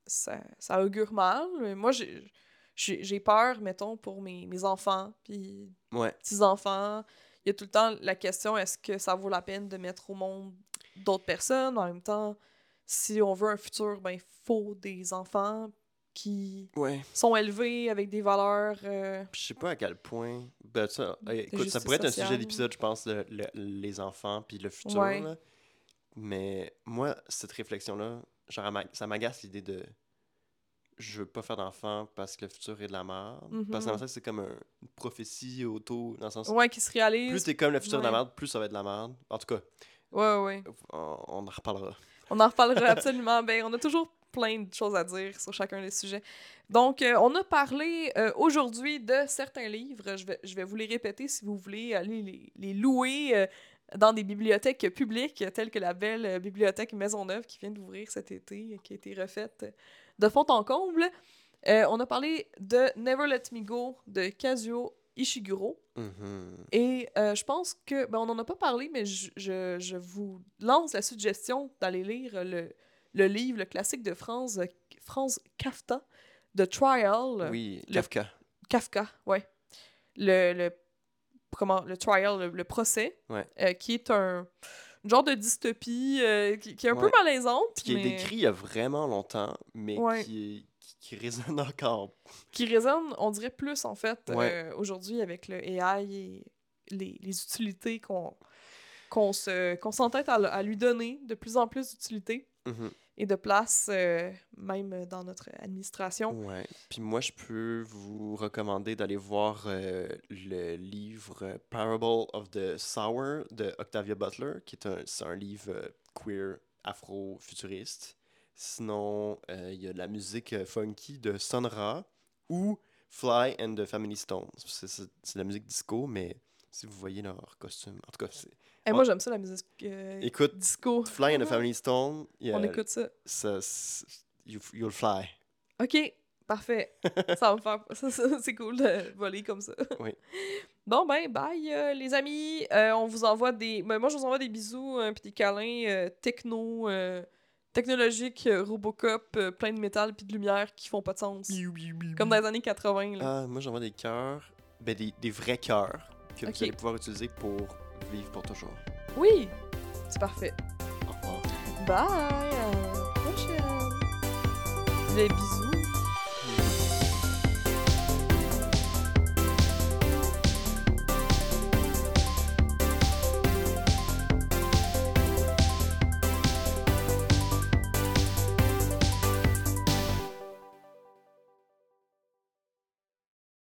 ça, ça augure mal. Mais moi, j'ai peur, mettons, pour mes, mes enfants, puis Ouais. petits-enfants. Il y a tout le temps la question est-ce que ça vaut la peine de mettre au monde d'autres personnes? En même temps, si on veut un futur, ben il faut des enfants qui Ouais. sont élevés avec des valeurs. euh, je sais pas à quel point. Ben, ça, hey, écoute, ça pourrait être un sujet d'épisode, je pense, le- le- les enfants puis le futur. Ouais. là. Mais moi, cette réflexion-là, genre, ça m'agace l'idée de. Je veux pas faire d'enfants parce que le futur est de la merde. Parce que dans Mhm. le sens, c'est comme un- une prophétie auto. Dans le sens. Ouais, qui se réalisent. Plus t'es comme le futur de la Ouais. merde, plus ça va être de la merde. En tout cas, Ouais, ouais. on, on en reparlera. On en reparlera absolument. Ben, on a toujours plein de choses à dire sur chacun des sujets. Donc, euh, on a parlé euh, aujourd'hui de certains livres. Je vais, je vais vous les répéter si vous voulez aller les, les louer euh, dans des bibliothèques publiques, telles que la belle euh, bibliothèque Maisonneuve qui vient d'ouvrir cet été, qui a été refaite de fond en comble. Euh, on a parlé de Never Let Me Go de Kazuo Ishiguro. Mhm. Et euh, je pense que, ben, on n'en a pas parlé, mais je, je, je vous lance la suggestion d'aller lire le, le livre, le classique de Franz, Franz Kafka, The Trial. Oui, le- Kafka. Kafka, ouais. Le, le, comment, le trial, le, le procès, Ouais. euh, qui est un genre de dystopie euh, qui, qui est un peu malaisante, Qui est décrit il y a vraiment longtemps, mais Ouais. qui, est- qui, qui résonne encore. qui résonne, on dirait, plus, en fait, euh, aujourd'hui avec le AI et les, les utilités qu'on qu'on se qu'on s'entête à, à lui donner, de plus en plus d'utilité Mhm. Et de place, euh, même dans notre administration. Ouais. Puis moi, je peux vous recommander d'aller voir euh, le livre Parable of the Sour de Octavia Butler, qui est un, c'est un livre euh, queer afro-futuriste. Sinon, il y a de la musique funky de Sun Ra ou Fly and the Family Stones. C'est de la musique disco, mais si vous voyez leur costume, en tout cas, c'est... Et moi, j'aime ça, la musique euh, Écoute, disco. Fly and the Family Stone, On écoute ça. you- you'll fly. OK, parfait. ça va me faire... ça, ça, c'est cool de voler comme ça. Oui. Bon, ben, bye, euh, les amis. Euh, on vous envoie des... Ben, moi, je vous envoie des bisous euh, puis des câlins techno, technologiques, euh, Robocop, plein de métal puis de lumière qui font pas de sens. Comme dans les années 80, là. Ah, moi j'envoie des cœurs, ben des, des vrais cœurs que Ok. vous allez pouvoir utiliser pour vivre pour toujours. Oui! C'est parfait. Au revoir. Bye! À la prochaine! Les bisous!